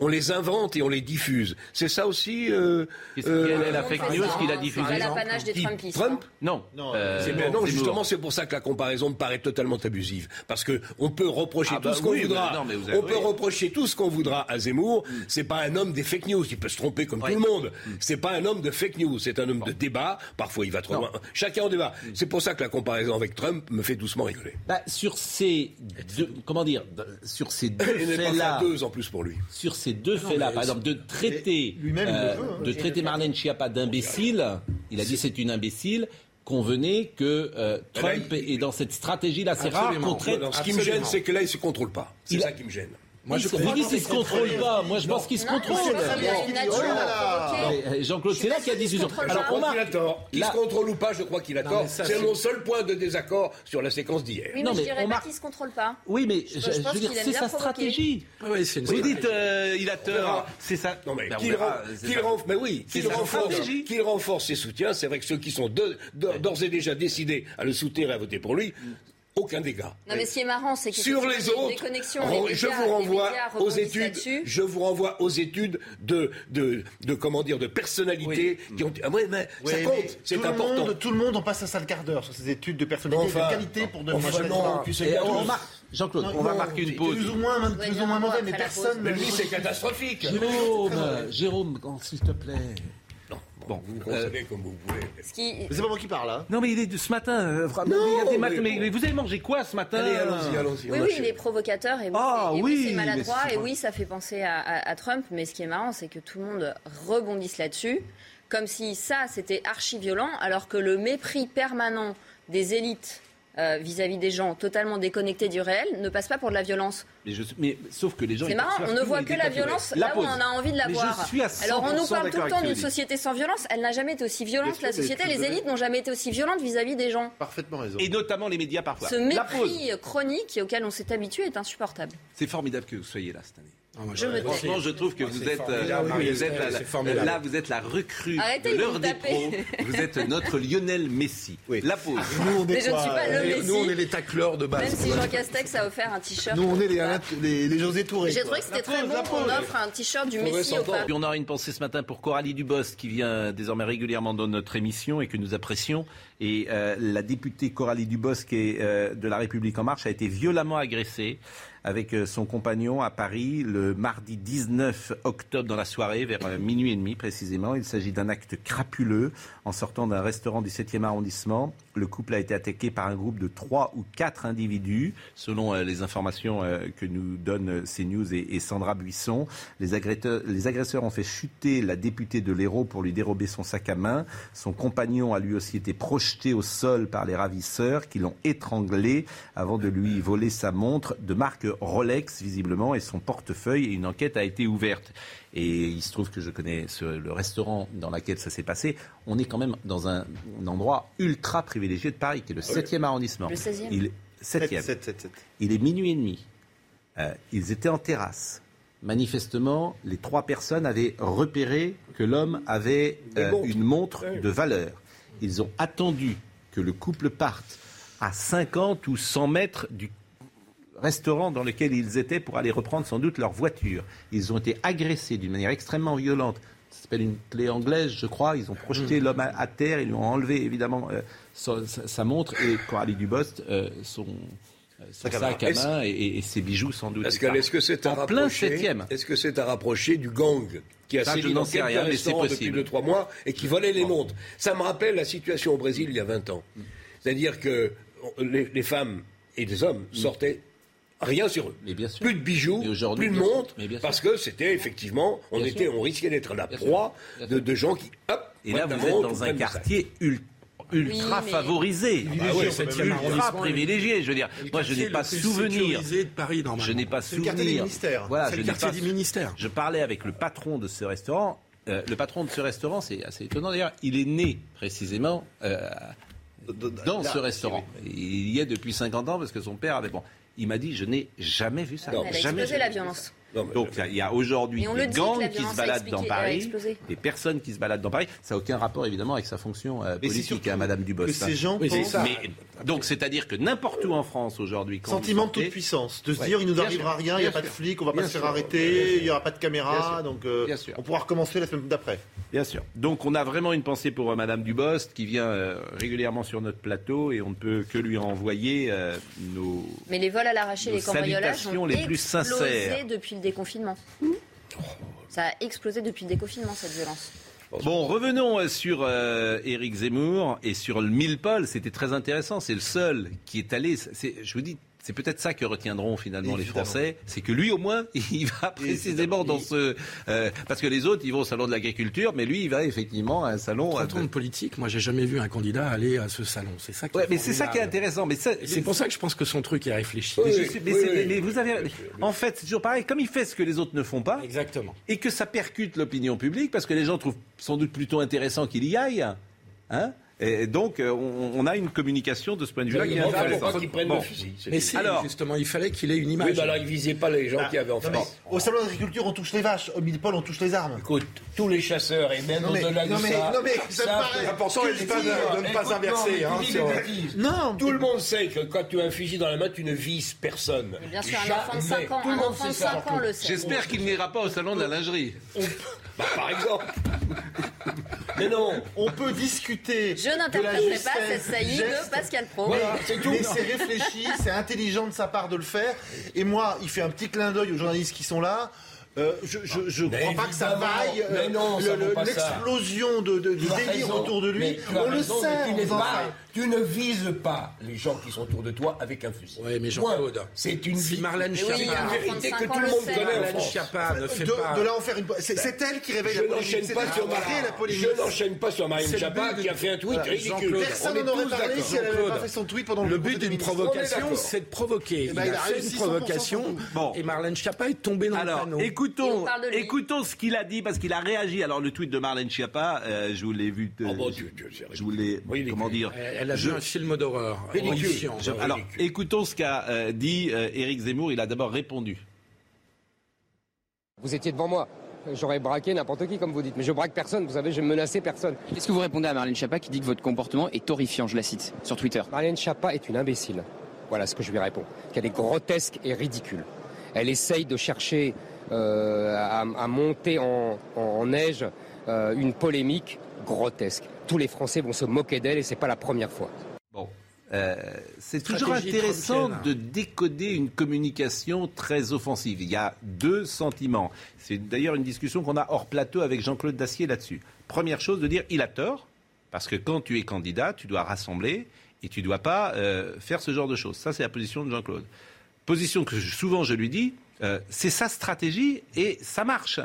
On les invente et on les diffuse. C'est ça aussi. Euh, euh, quelle est la Tout le fake news qu'il a diffusée C'est l'apanage des qui- Trumpistes. Trump. Non. Non, Euh, C'est- Zemmour, non, justement, c'est pour ça que la comparaison me paraît totalement abusive. Parce que on peut reprocher Ah tout bah ce qu'on oui, voudra. mais non, mais vous avez- on peut reprocher tout ce qu'on voudra à Zemmour. C'est pas un homme des fake news. Il peut se tromper comme tout le monde. C'est pas un homme de fake news. C'est un homme de débat. Parfois, il va trop Non. loin. Chacun en débat. C'est pour ça que la comparaison avec Trump me fait doucement rigoler. Bah, sur ces deux, comment dire, sur ces deux Il n'est pas faits-là, deux en plus pour lui. sur ces deux faits-là, par exemple, de traiter, euh, veut, hein. de traiter Marlène Schiappa d'imbécile, il a dit c'est une imbécile. Convenez que euh, Trump Là, il- est dans cette stratégie-là. C'est rare qu'on traite. Ce qui me gêne, c'est que là, il se contrôle pas. C'est Il ça qui me gêne. Moi, je dites qu'il se contrôle pas. Moi, je pense qu'il se contrôle. Oh euh, Jean-Claude, Je c'est là qu'il y a des contrôle Alors, on crois qu'il a. Qu'il se contrôle ou pas, je crois qu'il a tort. C'est mon seul point de désaccord sur la séquence d'hier. Oui, Non, mais je dirais on pas marque- qu'il se contrôle pas. Oui, mais je, veux dire, c'est sa stratégie. Vous dites, euh, il a tort. C'est ça. Non mais qu'il renforce, stratégie. qu'il renforce ses soutiens. C'est vrai que ceux qui sont d'ores et déjà décidés à le soutenir et à voter pour lui, aucun dégât. Non, mais ce qui est marrant, c'est que Sur les autres, les je médias- vous renvoie aux études. Je vous renvoie aux études de de, de comment dire de personnalités qui ont. Ah ouais, mais ça Ouais, compte, c'est tout le important. monde, tout le monde en passe un sale quart d'heure sur ces études de personnalité Enfin, de qualité pour devenir enfin, on marque- Jean-Claude, on va marquer une pause. Plus ou moins, Ouais, plus ou moins mauvais, mais personne. Mais lui, c'est catastrophique. Jérôme, Jérôme, s'il te plaît. Bon, vous euh, concevez comme vous voulez. Ce qui- c'est pas moi qui parle, là. Non, mais il est de ce matin. euh, vraiment, Non, il y a des mais maths- mais, bon. mais vous avez mangé quoi ce matin Allez, allons-y, allons-y. Oui, on oui, il est provocateur et oui, Ah, c'est- et oui, c'est mais maladroit c'est et oui, ça fait penser à, à- à Trump. Mais ce qui est marrant, c'est que tout le monde rebondisse là-dessus, comme si ça, c'était archi-violent, alors que le mépris permanent des élites euh, vis-à-vis des gens totalement déconnectés du réel ne passe pas pour de la violence. Mais, je- mais sauf que les gens. C'est marrant, on ne voit que la violence La là où on a envie de la Mais voir. Je suis à Alors on nous 100% parle tout le temps d'une société sans violence, elle n'a jamais été aussi violente, la société, les élites n'ont jamais été aussi violentes vis-à-vis des gens. Parfaitement raison. Et notamment les médias parfois. Ce mépris chronique auquel on s'est habitué est insupportable. C'est formidable que vous soyez là cette année. Ah, moi, Je. Franchement, je trouve que Ah, vous êtes, formidable, euh, oui, vous êtes la- c'est formidable. là, vous êtes la recrue Arrêtez, de l'heure des pros. Vous êtes notre Lionel Messi. Oui. La pause. Nous, on est Mais je ne quoi, suis pas le euh, Messi. Nous, on est les tacleurs de Même base. si Jean Castex a offert un t-shirt. Nous, on est les, les, les José Touré. J'ai trouvé que c'était très bon la qu'on offre un t-shirt du Messi au pape. Puis on aura une pensée ce matin pour Coralie Dubos qui vient désormais régulièrement dans notre émission et que nous apprécions. Et euh, la députée Coralie Dubos qui est euh, de La République En Marche a été violemment agressée avec euh, son compagnon à Paris le mardi 19 octobre dans la soirée, vers euh, minuit et demi précisément. Il s'agit d'un acte crapuleux en sortant d'un restaurant du 7e arrondissement. Le couple a été attaqué par un groupe de trois ou quatre individus, selon les informations que nous donne CNews et, Sandra Buisson. Les agresseurs ont fait chuter la députée de l'Hérault pour lui dérober son sac à main. Son compagnon a lui aussi été projeté au sol par les ravisseurs qui l'ont étranglé avant de lui voler sa montre de marque Rolex, visiblement, et son portefeuille. Et une enquête a été ouverte. Et il se trouve que je connais le restaurant dans lequel ça s'est passé. On est quand même dans un, endroit ultra privilégié de Paris, qui est le 7e arrondissement. Le 16e il, 7e. Il est minuit et demi. Euh, ils étaient en terrasse. Manifestement, les trois personnes avaient repéré que l'homme avait euh, une montre de valeur. Ils ont attendu que le couple parte à 50 ou 100 mètres du restaurant dans lequel ils étaient pour aller reprendre sans doute leur voiture. Ils ont été agressés d'une manière extrêmement violente. Ça s'appelle une clé anglaise, je crois. Ils ont projeté mmh. l'homme à, terre, ils lui ont enlevé évidemment euh, sa, montre et Coralie Dubost, euh, son, sac à main et, ses bijoux sans doute. est-ce que c'est à rapprocher Est-ce que c'est à rapprocher du gang qui a sévi dans quelques rien, restaurants depuis 2-3 mois et qui volait les montres Ça me rappelle la situation au Brésil il y a 20 ans. Mm. C'est-à-dire que les, femmes et les hommes mm. sortaient rien sur eux. Plus de bijoux, plus de montres, parce que c'était effectivement, on, était, on risquait d'être la proie de, de, gens qui... Hop, et là, vous êtes dans un quartier ultra ultra favorisé, ah bah ultra privilégié. Je veux dire, moi je n'ai pas souvenir. De Paris, je n'ai pas souvenir. Voilà, je n'ai pas du ministère. Je parlais avec le patron de ce restaurant. Euh, le patron de ce restaurant, c'est assez étonnant d'ailleurs. Il est né précisément euh, dans ce restaurant. Il y est depuis 50 ans parce que son père avait bon. Il m'a dit, je n'ai jamais vu ça. Non, jamais vu la violence. Donc il y a aujourd'hui des gangs qui se baladent dans Paris, des personnes qui se baladent dans Paris. Ça n'a aucun rapport évidemment avec sa fonction euh, politique, à hein, Madame Dubos. ces gens donc c'est-à-dire que n'importe où en France aujourd'hui, sentiment de toute puissance, de se dire il nous arrivera rien, il n'y a pas de flics, on va pas se faire arrêter, il n'y aura pas de caméra, donc euh, on pourra recommencer la semaine d'après. Bien sûr. Donc on a vraiment une pensée pour euh, Madame Dubost qui vient régulièrement sur notre plateau et on ne peut que lui envoyer nos. Mais les vols à l'arraché, les cambriolages ont les plus sincères depuis déconfinement. Ça a explosé depuis le déconfinement, cette violence. Bon, revenons euh, sur euh, Éric Zemmour et sur le Milpol. C'était très intéressant. C'est le seul qui est allé. je vous dis, c'est peut-être ça que retiendront finalement les Français, c'est que lui au moins, il va précisément dans ce... Euh, parce que les autres, ils vont au salon de l'agriculture, mais lui, il va effectivement à un salon... En de politique, moi j'ai jamais vu un candidat aller à ce salon. C'est ça qui ouais, mais c'est ça qui est intéressant. Mais c'est pour ça que je pense que son truc est réfléchi. mais, vous avez... En fait, c'est toujours pareil, comme il fait ce que les autres ne font pas, Exactement. et que ça percute l'opinion publique, parce que les gens trouvent sans doute plutôt intéressant qu'il y aille, hein et donc, euh, on, a une communication de ce point de vue-là qui est intéressante. le fusil. Mais alors, justement, il fallait qu'il ait une image. Oui, bah alors, il visait pas les gens bah, qui avaient en face. Au salon d'agriculture, on touche les vaches. Au Midpol, on touche les armes. Écoute, tous les chasseurs, et même au-delà de ça... Non, mais ça paraît... L'important, c'est de ne pas inverser. Hein, non, tout le monde sait que quand tu as un fusil dans la main, tu ne vises personne. Bien sûr, un enfant de 5 ans, un enfant de 5 ans le sait. J'espère qu'il n'ira pas au salon de la lingerie. Bah, par exemple. Mais non, on peut discuter. Je n'interpréterai pas cette saillie de Pascal Pro. Voilà, c'est tout. Mais c'est réfléchi, c'est intelligent de sa part de le faire. Et moi, il fait un petit clin d'œil aux journalistes qui sont là. Euh, je ne crois pas que ça vaille euh, l'explosion de, de, de délire autour de lui. On le sait. Tu ne vises pas les gens qui sont autour de toi avec un fusil. Oui, mais Jean-Claude, c'est une si Marlène Schiappa, oui, une vérité que tout le monde connaît Marlène Schiappa ne fait de, pas. De là en faire une. C'est elle qui réveille la polémique. Pas sur la polémique. Je n'enchaîne pas sur Marlène Schiappa qui a fait un tweet ridicule. Personne n'aurait parlé si elle n'avait pas fait son tweet pendant le but d'une provocation, c'est de provoquer. Il a fait une provocation. Et Marlène Schiappa est tombée dans le panneau. Écoutons, écoutons ce qu'il a dit parce qu'il a réagi. Alors le tweet de Marlène Schiappa, je vous l'ai vu. Je vous l'ai. Comment dire Elle a vu un film alors, écoutons ce qu'a euh, dit euh, Éric Zemmour. Il a d'abord répondu. Vous étiez devant moi. J'aurais braqué n'importe qui, comme vous dites. Mais je braque personne, vous savez, je menacé personne. Qu'est-ce que vous répondez à Marlène Schiappa qui dit que votre comportement est horrifiant, je la cite, sur Twitter Marlène Schiappa est une imbécile. Voilà ce que je lui réponds. Qu'elle est grotesque et ridicule. Elle essaye de chercher euh, à, monter en, neige une polémique grotesque. Tous les Français vont se moquer d'elle et c'est pas la première fois. Euh, c'est toujours intéressant de décoder une communication très offensive. Il y a deux sentiments. C'est d'ailleurs une discussion qu'on a hors plateau avec Jean-Claude Dacier là-dessus. Première chose, de dire il a tort, parce que quand tu es candidat, tu dois rassembler et tu ne dois pas euh, faire ce genre de choses. Ça, c'est la position de Jean-Claude. Position que souvent je lui dis, euh, c'est sa stratégie et ça marche.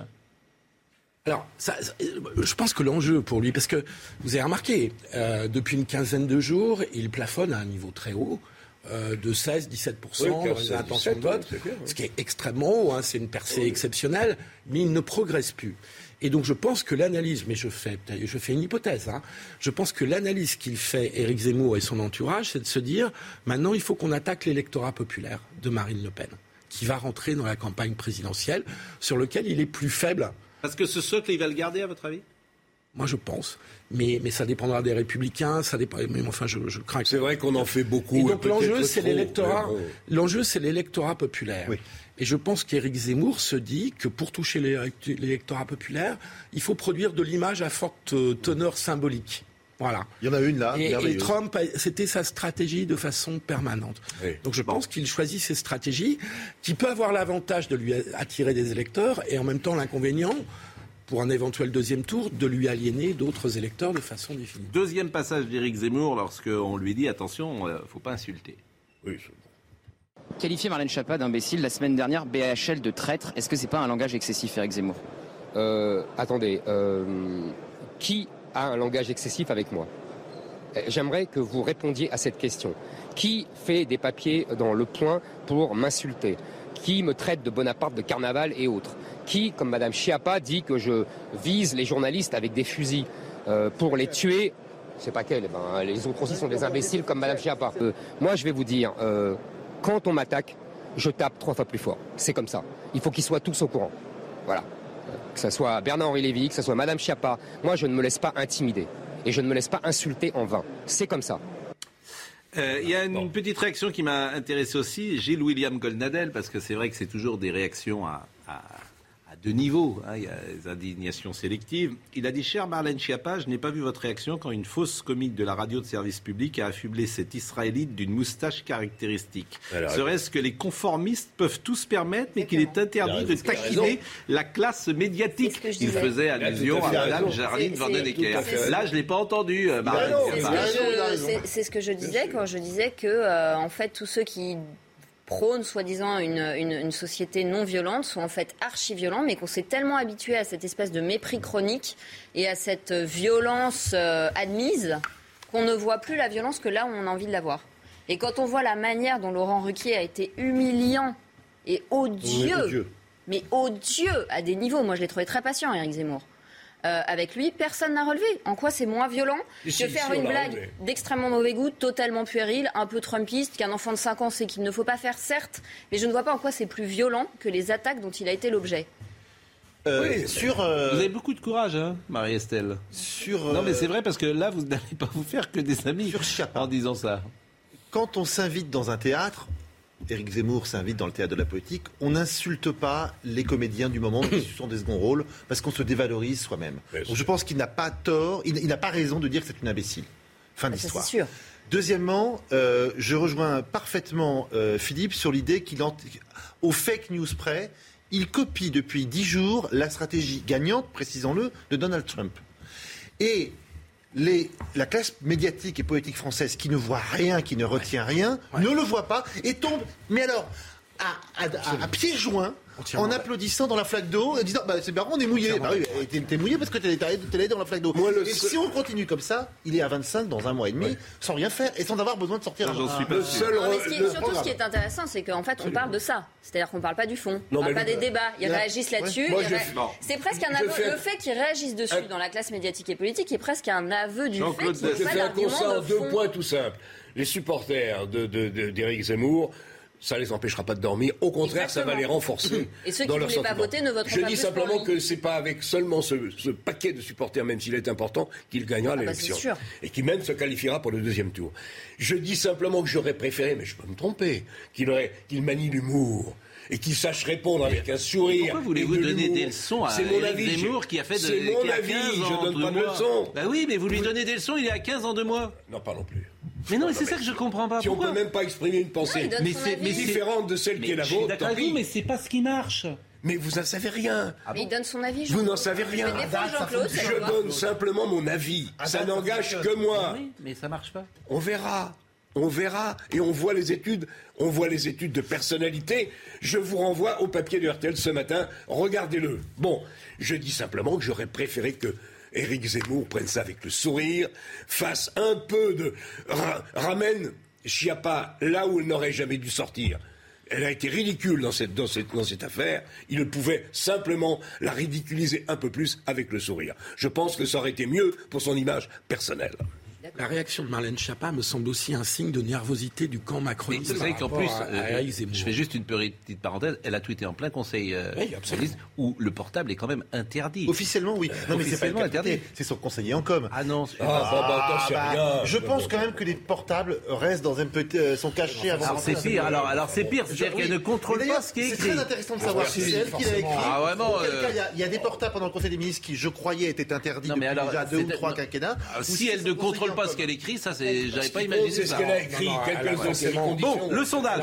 Alors, ça, je pense que l'enjeu pour lui, parce que vous avez remarqué, euh, depuis une quinzaine de jours, il plafonne à un niveau très haut. Euh, de 16-17% oui, d'intention de vote, ce qui est extrêmement haut, hein, c'est une percée exceptionnelle, mais il ne progresse plus. Et donc je pense que l'analyse, mais je fais, je fais une hypothèse, hein, je pense que l'analyse qu'il fait Éric Zemmour et son entourage, c'est de se dire, maintenant il faut qu'on attaque l'électorat populaire de Marine Le Pen, qui va rentrer dans la campagne présidentielle, sur lequel il est plus faible parce que ce socle, il va le garder, à votre avis? Moi, je pense. Mais, mais ça dépendra des républicains, ça dépend. Mais enfin, je, je crains. C'est vrai qu'on en fait beaucoup. donc l'enjeu, c'est l'électorat. L'enjeu, c'est l'électorat populaire. Et je pense qu'Éric Zemmour se dit que pour toucher l'électorat populaire, il faut produire de l'image à forte euh, teneur symbolique. Voilà. Il y en a une là. Et, Trump, c'était sa stratégie de façon permanente. Donc je pense qu'il choisit ces stratégies qui peuvent avoir l'avantage de lui attirer des électeurs et en même temps l'inconvénient pour un éventuel deuxième tour, de lui aliéner d'autres électeurs de façon définitive. Deuxième passage d'Éric Zemmour lorsqu'on lui dit attention, ne euh, faut pas insulter. Oui. Qualifier Marlène Schiappa d'imbécile la semaine dernière, BHL de traître, est-ce que c'est pas un langage excessif, Éric Zemmour? Euh, Attendez, euh, qui a un langage excessif avec moi euh, J'aimerais que vous répondiez à cette question. Qui fait des papiers dans le point pour m'insulter? Qui me traite de Bonaparte, de carnaval et autres? Qui, comme Madame Chiappa, dit que je vise les journalistes avec des fusils euh, pour les tuer? C'est pas quel, eh ben, les autres aussi sont des imbéciles comme Madame Chiappa. Euh, moi, je vais vous dire, quand on m'attaque, je tape trois fois plus fort. C'est comme ça. Il faut qu'ils soient tous au courant. Voilà que ce soit Bernard-Henri Lévy, que ce soit Madame Schiappa, moi je ne me laisse pas intimider et je ne me laisse pas insulter en vain. C'est comme ça. Euh, il y a une petite réaction qui m'a intéressé aussi, Gilles William Goldnadel, parce que c'est vrai que c'est toujours des réactions à, deux niveaux. Hein, il y a des indignations sélectives. Il a dit Cher Marlène Schiappa, je n'ai pas vu votre réaction quand une fausse comique de la radio de service public a affublé cet Israélite d'une moustache caractéristique. Serait-ce que les conformistes peuvent tous permettre, mais qu'il est interdit de taquiner la classe médiatique Il faisait allusion à Mme Jarline Vandenecker. Là, je ne l'ai pas entendu, euh, Marlène C'est ce que je disais quand je disais que, euh, en fait, tous ceux qui prône soi-disant une, société non violente sont en fait archi-violents, mais qu'on s'est tellement habitué à cette espèce de mépris chronique et à cette violence euh, admise qu'on ne voit plus la violence que là où on a envie de la voir. Et quand on voit la manière dont Laurent Ruquier a été humiliant et odieux, mais odieux à des niveaux, moi je l'ai trouvé très patient, Eric Zemmour. Euh, avec lui, personne n'a relevé. En quoi c'est moins violent que faire une blague d'extrêmement mauvais goût, totalement puérile, un peu trumpiste, qu'un enfant de 5 ans sait qu'il ne faut pas faire, certes, mais je ne vois pas en quoi c'est plus violent que les attaques dont il a été l'objet. Euh, sur, euh, Vous avez beaucoup de courage, hein, Marie-Estelle. Sur, Non, mais c'est vrai parce que là, vous n'allez pas vous faire que des amis en disant ça. Quand on s'invite dans un théâtre, Éric Zemmour s'invite dans le théâtre de la politique, on n'insulte pas les comédiens du moment qui sont des seconds rôles parce qu'on se dévalorise soi-même. je pense qu'il n'a pas tort, il, n'a pas raison de dire que c'est une imbécile. Fin ah, d'histoire. sûr. Deuxièmement, euh, je rejoins parfaitement euh, Philippe sur l'idée qu'il, au fake news près, il copie depuis dix jours la stratégie gagnante, précisons-le, de Donald Trump. Et la classe médiatique et politique française qui ne voit rien, qui ne retient rien, ne le voit pas et tombe. Mais alors, à pieds joints en applaudissant dans la flaque d'eau, en disant bah, c'est bien, on est mouillé. Bah oui, t'es mouillé parce que t'es allé dans la flaque d'eau. Et si on continue comme ça, il est à 25 dans un mois et demi, sans rien faire et sans avoir besoin de sortir. J'en suis pas seul. surtout, ce qui est intéressant, c'est qu'en fait, on parle de ça. C'est-à-dire qu'on parle pas du fond, on parle pas des débats. Ils réagissent là-dessus. C'est presque un aveu. Le fait qu'ils réagissent dessus dans la classe médiatique et politique est presque un aveu du fait qu'ils Je fais un constat en deux points tout simples. Les supporters d'Éric Zemmour ça les empêchera pas de dormir. Au contraire, ça va les renforcer. Et ceux qui ne voulaient pas voter ne voteront Je dis simplement que c'est pas avec seulement ce, paquet de supporters, même s'il est important, qu'il gagnera ah bah, l'élection. et qui même se qualifiera pour le deuxième tour. Je dis simplement que j'aurais préféré, mais je peux me tromper, qu'il qu'il manie l'humour et qu'il sache répondre avec un sourire. Pourquoi voulez-vous donner des leçons à Éric Zemmour qui a fait de, C'est mon avis, je donne pas de leçons. Bah oui, mais vous lui donnez des leçons, il est à 15 ans de moi. Non, pas non plus. Mais non, mais c'est ça que je comprends pas. Si on Pourquoi peut même pas exprimer une pensée Mais c'est- avis. mais c'est- différente de celle qui est la je suis vôtre, d'accord tant avec vous, pis. mais c'est pas ce qui marche. Mais vous n'en savez rien. Mais il donne son avis. Vous n'en savez rien. Je Jean-Claude, c'est Je droit. donne simplement mon avis. Ah, Ça ça n'engage que moi. Oui, mais ça marche pas. On verra. On verra et on voit les études, on voit les études de personnalité. Je vous renvoie au papier de RTL ce matin, regardez-le. Bon, je dis simplement que j'aurais préféré que Éric Zemmour prenne ça avec le sourire, fasse un peu de ra- ramène Chiappa là où elle n'aurait jamais dû sortir. Elle a été ridicule dans cette, dans cette, dans cette affaire. Il pouvait simplement la ridiculiser un peu plus avec le sourire. Je pense que ça aurait été mieux pour son image personnelle. La réaction de Marlène Schiappa me semble aussi un signe de nervosité du camp Mais macroniste. vous savez qu'en plus, à- à euh, je fais juste une petite parenthèse, elle a tweeté en plein conseil euh, Oui, où le portable est quand même interdit. Officiellement, oui. Non, mais c'est pas interdit. interdit. C'est son conseiller en com. Ah non, c'est Ah, pas- bah, bah, attends, c'est bah, rien. je pense quand même que les portables restent dans un petit, euh, sont cachés avant. C'est pire, alors, alors c'est pire, c'est-à-dire Oui. qu'elle ne contrôle pas ce qui est C'est écrit. très intéressant de savoir si oui, c'est elle qui l'a écrit. Ah, vraiment, euh, il y a- des portables pendant le Conseil des ministres qui, je croyais, étaient interdits depuis déjà deux ou c'est- trois quinquennats. Ou si elle c'est ne contrôle en pas ce qu'elle écrit, ça c'est, j'avais pas imaginé compte, c'est ce ça. qu'elle a écrit. Bon, le sondage.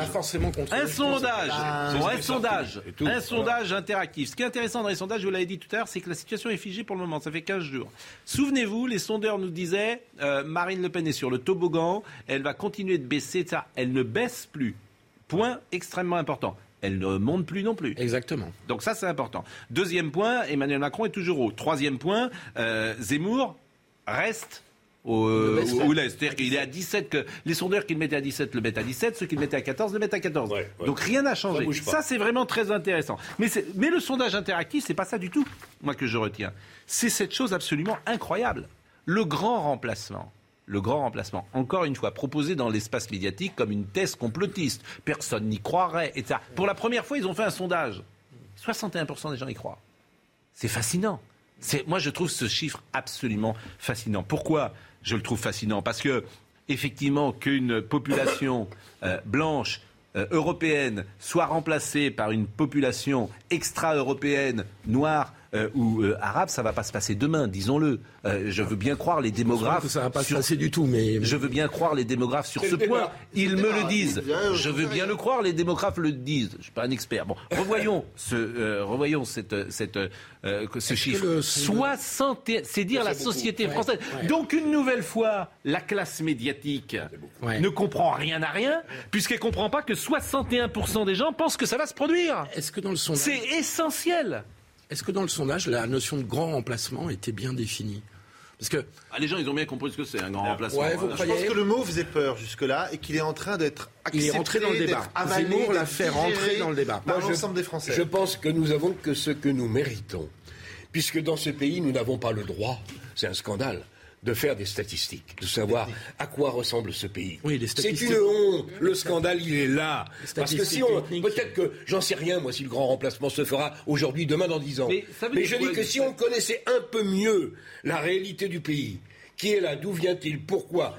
Un sondage, un sondage, un sondage interactif. Ce qui est intéressant dans les sondages, je vous l'avais dit tout à l'heure, c'est que la situation est figée pour le moment. Ça fait 15 jours. Souvenez-vous, les sondeurs nous disaient euh, Marine Le Pen est sur le toboggan, elle va continuer de baisser, etc. Elle ne baisse plus. Point extrêmement important. Elle ne monte plus non plus. Exactement. Donc ça, c'est important. Deuxième point, Emmanuel Macron est toujours haut. Troisième point, euh, Zemmour reste au, au- lest. C'est-à-dire qu'il est à 17, que les sondeurs qui le mettaient à 17 le mettent à 17, ceux qui le mettaient à 14 le mettent à 14. Ouais, ouais. Donc rien n'a changé. Ça c'est vraiment très intéressant. Mais, mais le sondage interactif, c'est pas ça du tout, moi, que je retiens. C'est cette chose absolument incroyable. Le grand remplacement. Le grand remplacement, encore une fois, proposé dans l'espace médiatique comme une thèse complotiste. Personne n'y croirait. Et ça. Pour la première fois, ils ont fait un sondage. 61% des gens y croient. C'est fascinant. Moi, je trouve ce chiffre absolument fascinant. Pourquoi? Je le trouve fascinant Parce que, effectivement, qu'une population euh, blanche euh, européenne soit remplacée par une population extra-européenne noire euh, ou euh, arabe, ça va pas se passer demain, disons-le. Euh, je veux bien croire les Je pense démographes. que ça va pas se sur- passer du tout, mais je veux bien croire les démographes sur ce point. Ils me le disent. Je veux bien le croire, les démographes le disent. Je suis pas un expert. Bon, revoyons ce, euh, revoyons cette, cette, euh, ce chiffre. le- 60, et- c'est dire la société Ouais, française. ouais. Donc une nouvelle fois, la classe médiatique Ouais. ne comprend rien à rien, puisqu'elle comprend pas que 61% des gens pensent que ça va se produire. est-ce que dans le sondage, C'est essentiel. Est-ce que dans le sondage, la notion de grand remplacement était bien définie? Parce que Ah, les gens, ils ont bien compris ce que c'est un grand remplacement. ouais, vous Voilà. Je pense que le mot faisait peur jusque-là et qu'il est en train d'être Il est accepté, rentré dans le débat. Zemmour l'a fait rentrer dans le débat. Par l'ensemble des Français. Je pense que nous avons que ce que nous méritons. Puisque dans ce pays, nous n'avons pas le droit, c'est un scandale, de faire des statistiques, de savoir à quoi ressemble ce pays. Oui, c'est une honte. Le scandale, il est là. Parce que si on. Peut-être que, j'en sais rien, moi, si le grand remplacement se fera aujourd'hui, demain, dans dix ans. Mais je dis que si on connaissait un peu mieux la réalité du pays, qui est là, d'où vient-il, pourquoi,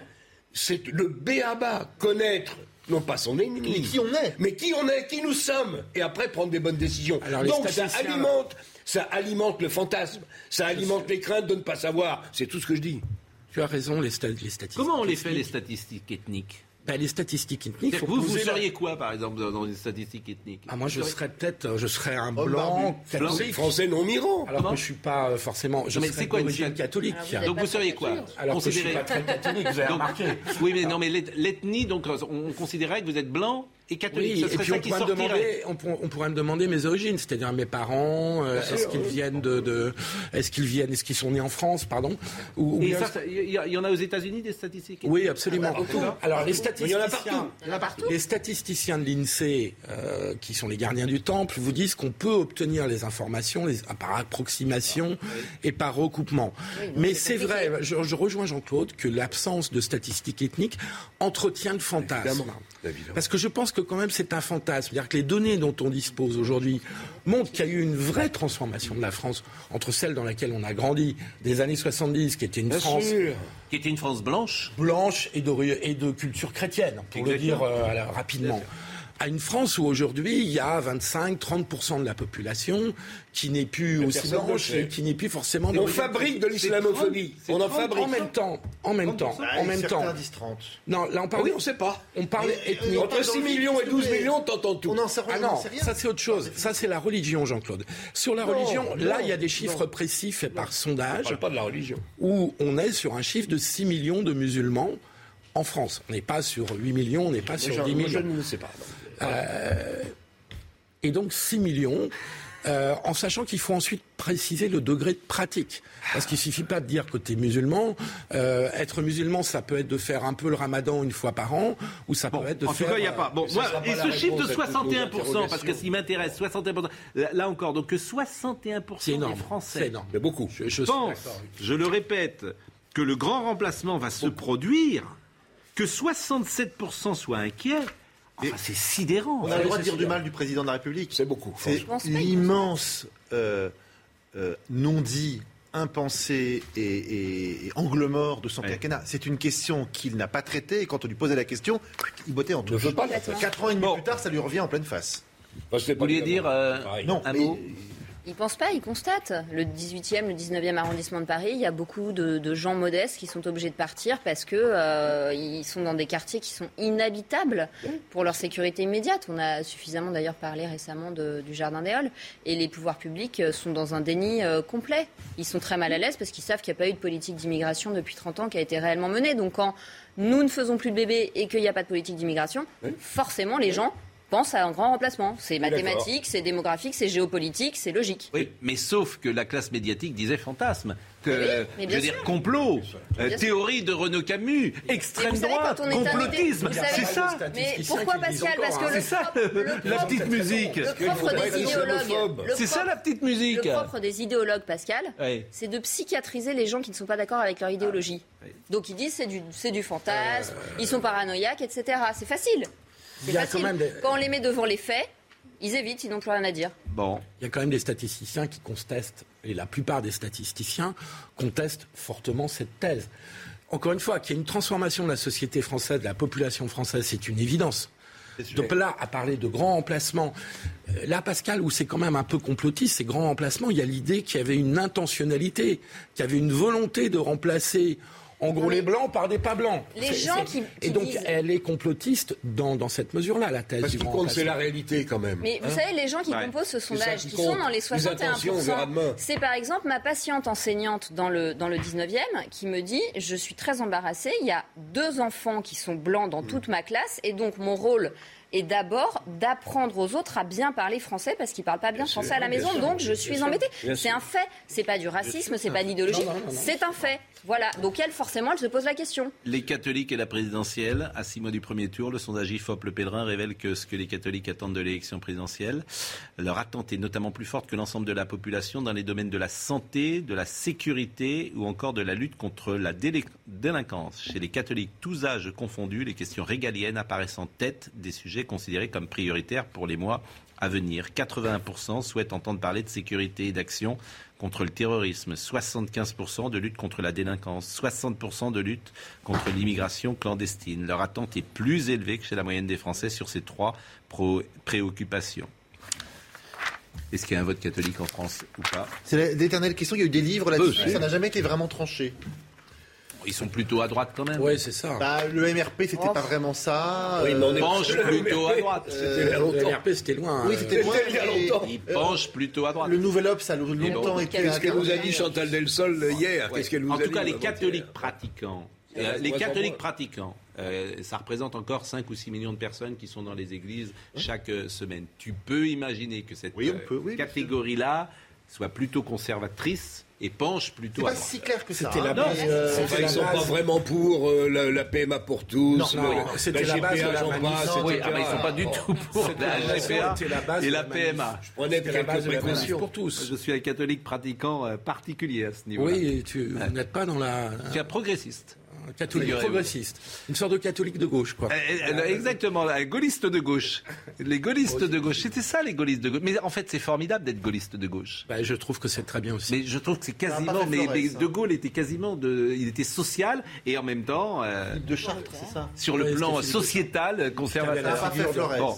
c'est le béaba, connaître. Non pas son ennemi. Mais qui on est Mais qui on est, qui nous sommes, et après prendre des bonnes décisions. Alors, Donc ça alimente, ça alimente le fantasme, ça alimente les craintes de ne pas savoir. C'est tout ce que je dis. Tu as raison, les, sta- les statistiques. Comment on les fait, les statistiques ethniques? Ben, Les statistiques ethniques. Vous, vous la- seriez quoi, par exemple, dans les statistiques ethniques? Ah, moi, je serais peut-être, je serais un blanc catholique. Français non mirants. Alors Comment? que je suis pas euh, forcément. Je Mais c'est quoi une catholique Ah, Donc pas vous seriez quoi? Alors que je suis pas très catholique, vous avez Donc- remarqué. Oui, mais non, mais l'eth- l'ethnie, donc on considérait que vous êtes blanc et catholique. Oui, Ce et puis ça on qui pourrait, me demander, on, pour- on pourrait me demander mes origines, c'est-à-dire mes parents, euh, est-ce qu'ils viennent de, de- est-ce qu'ils viennent, est-ce qu'ils sont nés en France, pardon, ou, ou Et bien- ça, ça- il y, en a aux États-Unis des statistiques oui, absolument. Alors les Mais il y en a statisticiens, partout. les statisticiens de l'Insee, euh, qui sont les gardiens du temple, vous disent qu'on peut obtenir les informations les- par approximation et par recoupement. Oui, Mais c'est c'est vrai, je, je rejoins Jean-Claude que l'absence de statistiques ethniques entretient le fantasme. Évidemment, évidemment. Parce que je pense que quand même c'est un fantasme. C'est-à-dire que les données dont on dispose aujourd'hui montrent qu'il y a eu une vraie transformation de la France entre celle dans laquelle on a grandi des années 70, qui était une Bien France sûr. Qui était une France blanche blanche et de, et de culture chrétienne, pour le dire euh, alors, rapidement. À une France où aujourd'hui il y a 25-30% de la population qui n'est plus aussi blanche et qui n'est plus forcément. on fabrique de l'islamophobie. On en fabrique. En même temps, en même temps, en même temps. Non, là on parle. Ah oui, on sait pas. On parle ethnique. Entre 6 millions et 12 millions, t'entends tout. On en sait rien. Ah non, ça c'est autre chose. Ça c'est la religion, Jean-Claude. Sur la religion, là il y a des chiffres précis faits par sondage. On parle pas de la religion. Où on est sur un chiffre de 6 millions de musulmans en France. On n'est pas sur 8 millions, on n'est pas sur 10 millions. Je ne sais pas. Euh, et donc 6 millions. Euh, en sachant qu'il faut ensuite préciser le degré de pratique. Parce qu'il ne suffit pas de dire que tu es musulman. Euh, être musulman, ça peut être de faire un peu le ramadan une fois par an, ou ça peut être de en faire... tout cas, il n'y a pas. Bon, ça moi, sera pas et ce chiffre de réponse à toutes nos 61%, parce que s'il m'intéresse, 61%, là encore, donc que 61% C'est énorme. des Français C'est énorme. Mais beaucoup. Je, je suis pensent, d'accord. je le répète, que le grand remplacement va se produire, que 67% soient inquiets. Enfin, c'est sidérant. On a le droit de dire du mal du président de la République. C'est beaucoup. C'est l'immense euh, euh, non-dit, impensé et, et, et angle-mort de son Ouais. quinquennat. C'est une question qu'il n'a pas traitée et quand on lui posait la question, il bottait en touche. Quatre ans et demi Bon. plus tard, ça lui revient en pleine face. Vous vouliez dire euh. Non, un mais mot Ils pensent pas, ils constatent. Le 18e, le 19e arrondissement de Paris, il y a beaucoup de, de gens modestes qui sont obligés de partir parce que euh, ils sont dans des quartiers qui sont inhabitables pour leur sécurité immédiate. On a suffisamment d'ailleurs parlé récemment de- du Jardin des Halles et les pouvoirs publics euh, sont dans un déni euh, complet. Ils sont très mal à l'aise parce qu'ils savent qu'il n'y a pas eu de politique d'immigration depuis 30 ans qui a été réellement menée. Donc quand nous ne faisons plus de bébés et qu'il n'y a pas de politique d'immigration, forcément les gens pensent à un grand remplacement. C'est mathématique, c'est démographique, c'est géopolitique, c'est logique. Oui, mais sauf que la classe médiatique disait fantasme. Que, Mais oui, mais je veux dire, sûr. complot, euh, théorie de Renaud Camus, extrême savez, droite, complotisme. C'est ça. Mais pourquoi Pascal? Parce encore, que hein. le C'est ça, propre- le- la petite musique. Le propre des idéologues. C'est ça la petite musique. Le propre des idéologues, Pascal, c'est de psychiatriser les gens qui ne sont pas d'accord avec leur idéologie. Donc ils disent c'est du, c'est du fantasme, ils sont paranoïaques, etc. C'est facile. C'est Il y a facile. quand même des- Quand on les met devant les faits, ils évitent, ils n'ont plus rien à dire. Bon, Il y a quand même des statisticiens qui contestent, et la plupart des statisticiens contestent fortement cette thèse. Encore une fois, qu'il y ait une transformation de la société française, de la population française, c'est une évidence. Donc là, à parler de grands emplacements, euh, là, Pascal, où c'est quand même un peu complotiste, ces grands emplacements, il y a l'idée qu'il y avait une intentionnalité, qu'il y avait une volonté de remplacer, en gros, les blancs par des pas blancs. les gens qui- Et donc, disent- elle est complotiste dans, dans cette mesure-là, la thèse Parce du compte, c'est la réalité quand même. Mais vous Hein savez, les gens qui Ouais. composent ce sondage, qui qui sont dans les Les 61%, intentions, on verra demain. c'est par exemple ma patiente enseignante dans le, dans le 19e qui me dit Je suis très embarrassée, il y a deux enfants qui sont blancs dans toute ma classe, et donc mon rôle est d'abord d'apprendre aux autres à bien parler français parce qu'ils parlent pas bien, français à la bien maison, sûr, donc je suis sûr, embêtée. bien C'est sûr. un fait, c'est pas du racisme, c'est pas non, non. c'est un fait. Voilà, donc elle, forcément, elle se pose la question. les catholiques et la présidentielle, à six mois du premier tour, le sondage IFOP Le Pèlerin révèle que ce que les catholiques attendent de l'élection présidentielle, leur attente est notamment plus forte que l'ensemble de la population dans les domaines de la santé, de la sécurité ou encore de la lutte contre la délinquance. Chez les catholiques, tous âges confondus, les questions régaliennes apparaissent en tête des sujets considérés comme prioritaires pour les mois à venir. 81% souhaitent entendre parler de sécurité et d'action contre le terrorisme, 75% de lutte contre la délinquance, 60% de lutte contre l'immigration clandestine. Leur attente est plus élevée que chez la moyenne des Français sur ces trois préoccupations. Est-ce qu'il y a un vote catholique en France ou pas? C'est l'éternelle question. Il y a eu des livres là-dessus. Peu, ça n'a jamais été vraiment tranché. Ils sont plutôt à droite quand même. Oui, c'est ça. Bah, le MRP, c'était Oh. pas vraiment ça. Oui, mais on Penche plutôt à droite. Il a Le longtemps. LRP, c'était loin. Oui, hein. c'était loin. il y a longtemps. Ils penchent plutôt à droite. Le Nouvel Obs, ça a longtemps bon, été. Qu'est-ce qu'elle vous a dit Chantal Delsol euh, hier? Ouais. Qu'est-ce qu'elle vous en a tout dit cas, les catholiques pratiquants, euh, les catholiques pratiquants, euh, ça représente encore 5 ou 6 millions de personnes qui sont dans les églises chaque euh, semaine. Tu peux imaginer que cette Oui, euh, oui, catégorie-là soit plutôt conservatrice et penche C'est plutôt pas à droite. si clair que ça. C'était la hein. base. euh, Enfin, c'était ils la sont pas base. vraiment pour euh, la, la PMA pour tous, Non, le- non, la c'était la base de GPA, la j'en passe, Oui, etc. ah bah, ils sont pas du tout pour la la- GPA la base et de la la. PMA. Je prenais la base quelques la précautions. pour tous. Je suis un catholique pratiquant euh, particulier à ce niveau-là. Oui, tu vous n'êtes pas dans la suis un progressiste. Un catholique progressiste, une sorte de catholique de gauche, quoi. Euh, euh, Exactement, un gaulliste de gauche. Les gaullistes de gauche, c'était ça les gaullistes de gauche. Mais en fait, c'est formidable d'être gaulliste de gauche. Bah, je trouve que c'est très bien aussi. Mais je trouve que c'est quasiment. Mais, Flores, mais ça. De Gaulle était quasiment. De, il était social et en même temps, euh, De Chartres, c'est ça. sur le Ouais, plan sociétal, n'a conservateur. Bon.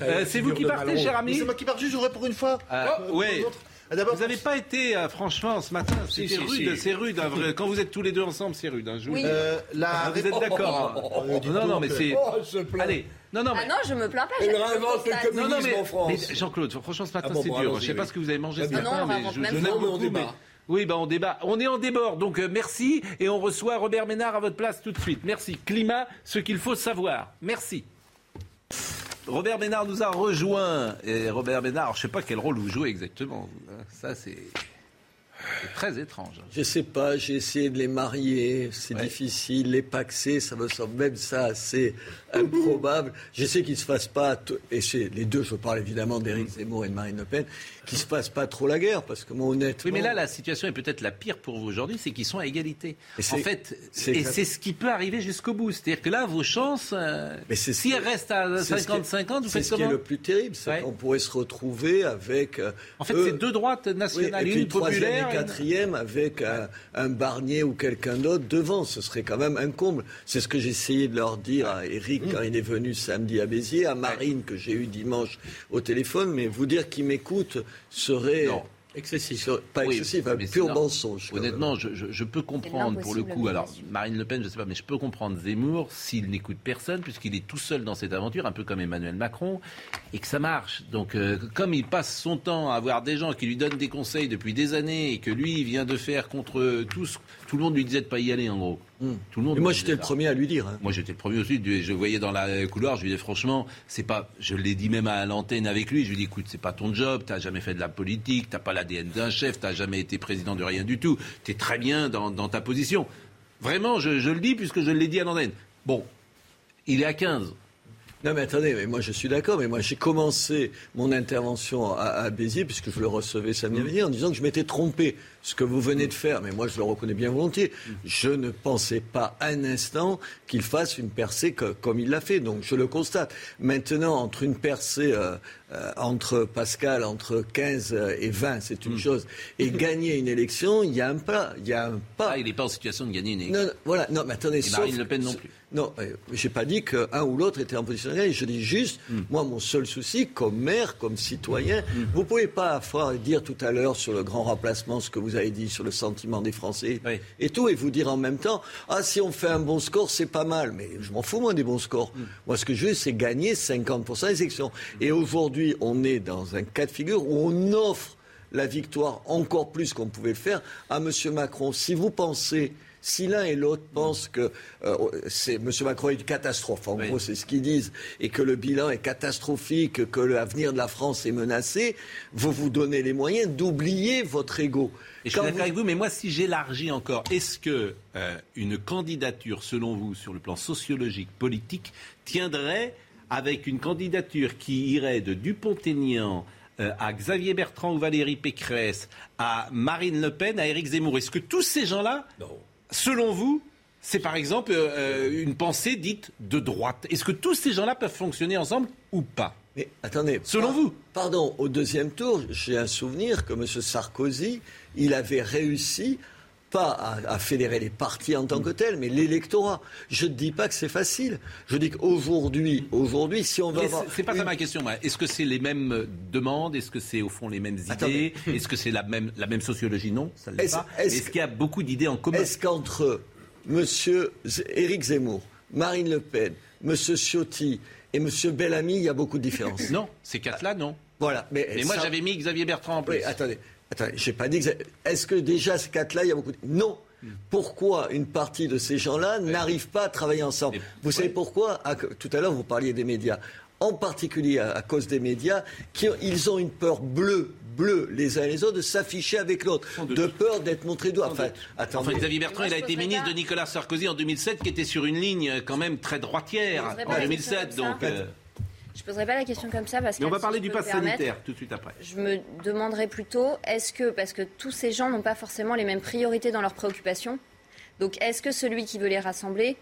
Euh, c'est vous qui partez, cher ami C'est moi qui pars juste, j'aurais pour une fois. Ah, Euh, ouais. Ah, d'abord, Vous n'avez pas été, euh, franchement, ce matin, Si, si, rude, si. c'est rude. hein, vrai. Quand vous êtes tous les deux ensemble, c'est rude. hein, je Oui. euh, la Ah, vous êtes d'accord hein dites Non, non, mais c'est. Oh. Allez, non, non, Ah mais. non, je me plains pas. Je réinvente le communisme. Non, non, mais, en France. Jean-Claude, franchement, ce matin, Ah bon, c'est bon, dur. Je sais pas ce que vous avez mangé ce Ah matin, non, on mais je, on beaucoup, débat. mais- Oui, bah on débat. On est en débord, donc euh, merci. Et on reçoit Robert Ménard à votre place tout de suite. Merci. Climat, ce qu'il faut savoir. Merci. Robert Ménard nous a rejoint. Et Robert alors, je sais pas quel rôle vous jouez exactement. Ça, c'est très étrange. Je sais pas, j'ai essayé de les marier, c'est Ouais. difficile, les paxer, ça me semble même ça assez improbable. J'essaie qu'il se fasse pas, et c'est les deux, je parle évidemment d'Éric Zemmour et de Marine Le Pen, qu'il se fasse pas trop la guerre, parce que moi honnêtement... Oui, mais là, la situation est peut-être la pire pour vous aujourd'hui, c'est qu'ils sont à égalité. Et En c'est- fait, c'est et c'est ce qui peut arriver jusqu'au bout. C'est-à-dire que là, vos chances, euh, Mais c'est ce si qui- elles restent à c'est ce qui est- 50-50, vous C'est faites ce qui est le plus terrible, c'est Ouais. qu'on pourrait se retrouver avec... euh, En fait, c'est deux droites Oui, nationales, et une populaire. Quatrième avec un, un Barnier ou quelqu'un d'autre devant. Ce serait quand même un comble. C'est ce que j'ai essayé de leur dire à Eric quand il est venu samedi à Béziers, à Marine que j'ai eu dimanche au téléphone. Mais vous dire qu'il m'écoute serait Non. Excessif, pas Oui, excessif, un mais c'est pur non. mensonge. Honnêtement, je, je- je peux comprendre pour le coup. Alors. Marine Le Pen, je sais pas, mais je peux comprendre Zemmour s'il n'écoute personne, puisqu'il est tout seul dans cette aventure, un peu comme Emmanuel Macron, et que ça marche. Donc, euh, comme il passe son temps à avoir des gens qui lui donnent des conseils depuis des années, et que lui il vient de faire contre tous, tout le monde lui disait de pas y aller, en gros. Tout le monde. Et moi, j'étais le premier à lui dire. hein. Moi, j'étais le premier aussi. Je voyais dans la couloir, je lui disais franchement, c'est pas. Je l'ai dit même à l'antenne avec lui. Je lui dis, écoute, c'est pas ton job. T'as jamais fait de la politique. T'as pas l'ADN d'un chef. T'as jamais été président de rien du tout. T'es très bien dans, dans ta position. Vraiment, je, je le dis puisque je l'ai dit à l'antenne. Bon, il est à 15. Non mais attendez, mais moi je suis d'accord, mais moi j'ai commencé mon intervention à, à Béziers, puisque je le recevais samedi dernier, en disant que je m'étais trompé. Ce que vous venez de faire, mais moi je le reconnais bien volontiers, je ne pensais pas un instant qu'il fasse une percée co- comme il l'a fait, donc je le constate. Maintenant, entre une percée euh, euh, entre Pascal, entre 15 et 20, c'est une chose, et gagner une élection, il y a un pas, il y a un pas. Ah, il n'est pas en situation de gagner une élection. Non, non, voilà, non, mais attendez, Et sauf- Marine Le Pen non plus. Non, euh, j'ai pas dit qu'un ou l'autre était en position de gagner. Je dis juste, Hmm. moi, mon seul souci, comme maire, comme citoyen, vous pouvez pas dire tout à l'heure sur le grand remplacement ce que vous avez dit sur le sentiment des Français Oui. et tout, et vous dire en même temps, ah, si on fait un bon score, c'est pas mal. Mais je m'en fous, moi, des bons scores. Hmm. Moi, ce que je veux, c'est gagner 50% des élections. Et aujourd'hui, on est dans un cas de figure où on offre la victoire encore plus qu'on pouvait le faire à M. Macron. Si vous pensez, si l'un et l'autre pensent que euh, c'est M. Macron est une catastrophe, en Oui. gros c'est ce qu'ils disent, et que le bilan est catastrophique, que l'avenir de la France est menacé, vous vous donnez les moyens d'oublier votre ego. Et je suis d'accord vous- avec vous, mais moi, si j'élargis encore, est-ce que euh, une candidature, selon vous, sur le plan sociologique, politique, tiendrait avec une candidature qui irait de Dupont-Aignan euh, à Xavier Bertrand ou Valérie Pécresse, à Marine Le Pen, à Éric Zemmour? Est-ce que tous ces gens-là, selon vous, c'est par exemple euh, une pensée dite de droite Est-ce que tous ces gens-là peuvent fonctionner ensemble ou pas? Mais attendez. Selon par- vous Pardon, au deuxième tour, j'ai un souvenir que M. Sarkozy, il avait réussi pas à, à fédérer les partis en tant que tels, mais l'électorat. Je ne dis pas que c'est facile. Je dis qu'aujourd'hui, aujourd'hui, si on va Mais avoir c'est- pas ça une- ma question. Est-ce que c'est les mêmes euh, demandes? Est-ce que c'est au fond les mêmes idées? Est-ce que c'est la même, la même sociologie? Non, ça ne l'est Est-ce- pas. est-ce qu'il y a beaucoup d'idées en commun? Est-ce qu'entre M. Éric Zemmour, Marine Le Pen, M. Ciotti et M. Bellamy, il y a beaucoup de différences? Non, ces quatre-là, non. Voilà. Mais, Mais moi, ça- j'avais mis Xavier Bertrand en plus. Oui, attendez. Attendez, j'ai pas dit que. c'est- Est-ce que déjà ces quatre-là, il y a beaucoup de. Non. Pourquoi une partie de ces gens-là n'arrive pas à travailler ensemble Mais- Vous savez pourquoi Ah, Tout à l'heure, vous parliez des médias. En particulier à, à cause des médias, qui ils ont une peur bleue, bleue les uns les autres, de s'afficher avec l'autre, de peur d'être montré du doigt. Enfin. Enfin, Xavier Bertrand, Moi, il a été ministre de Nicolas Sarkozy en 2007, qui était sur une ligne euh, quand même très droitière en pas la 2007. question Donc, comme ça. euh, Je ne poserai pas la question comme ça parce que mais on va parler du pass sanitaire tout de suite après. Je me demanderais plutôt, est-ce que, parce que tous ces gens n'ont pas forcément les mêmes priorités dans leurs préoccupations, donc est-ce que celui qui veut les rassembler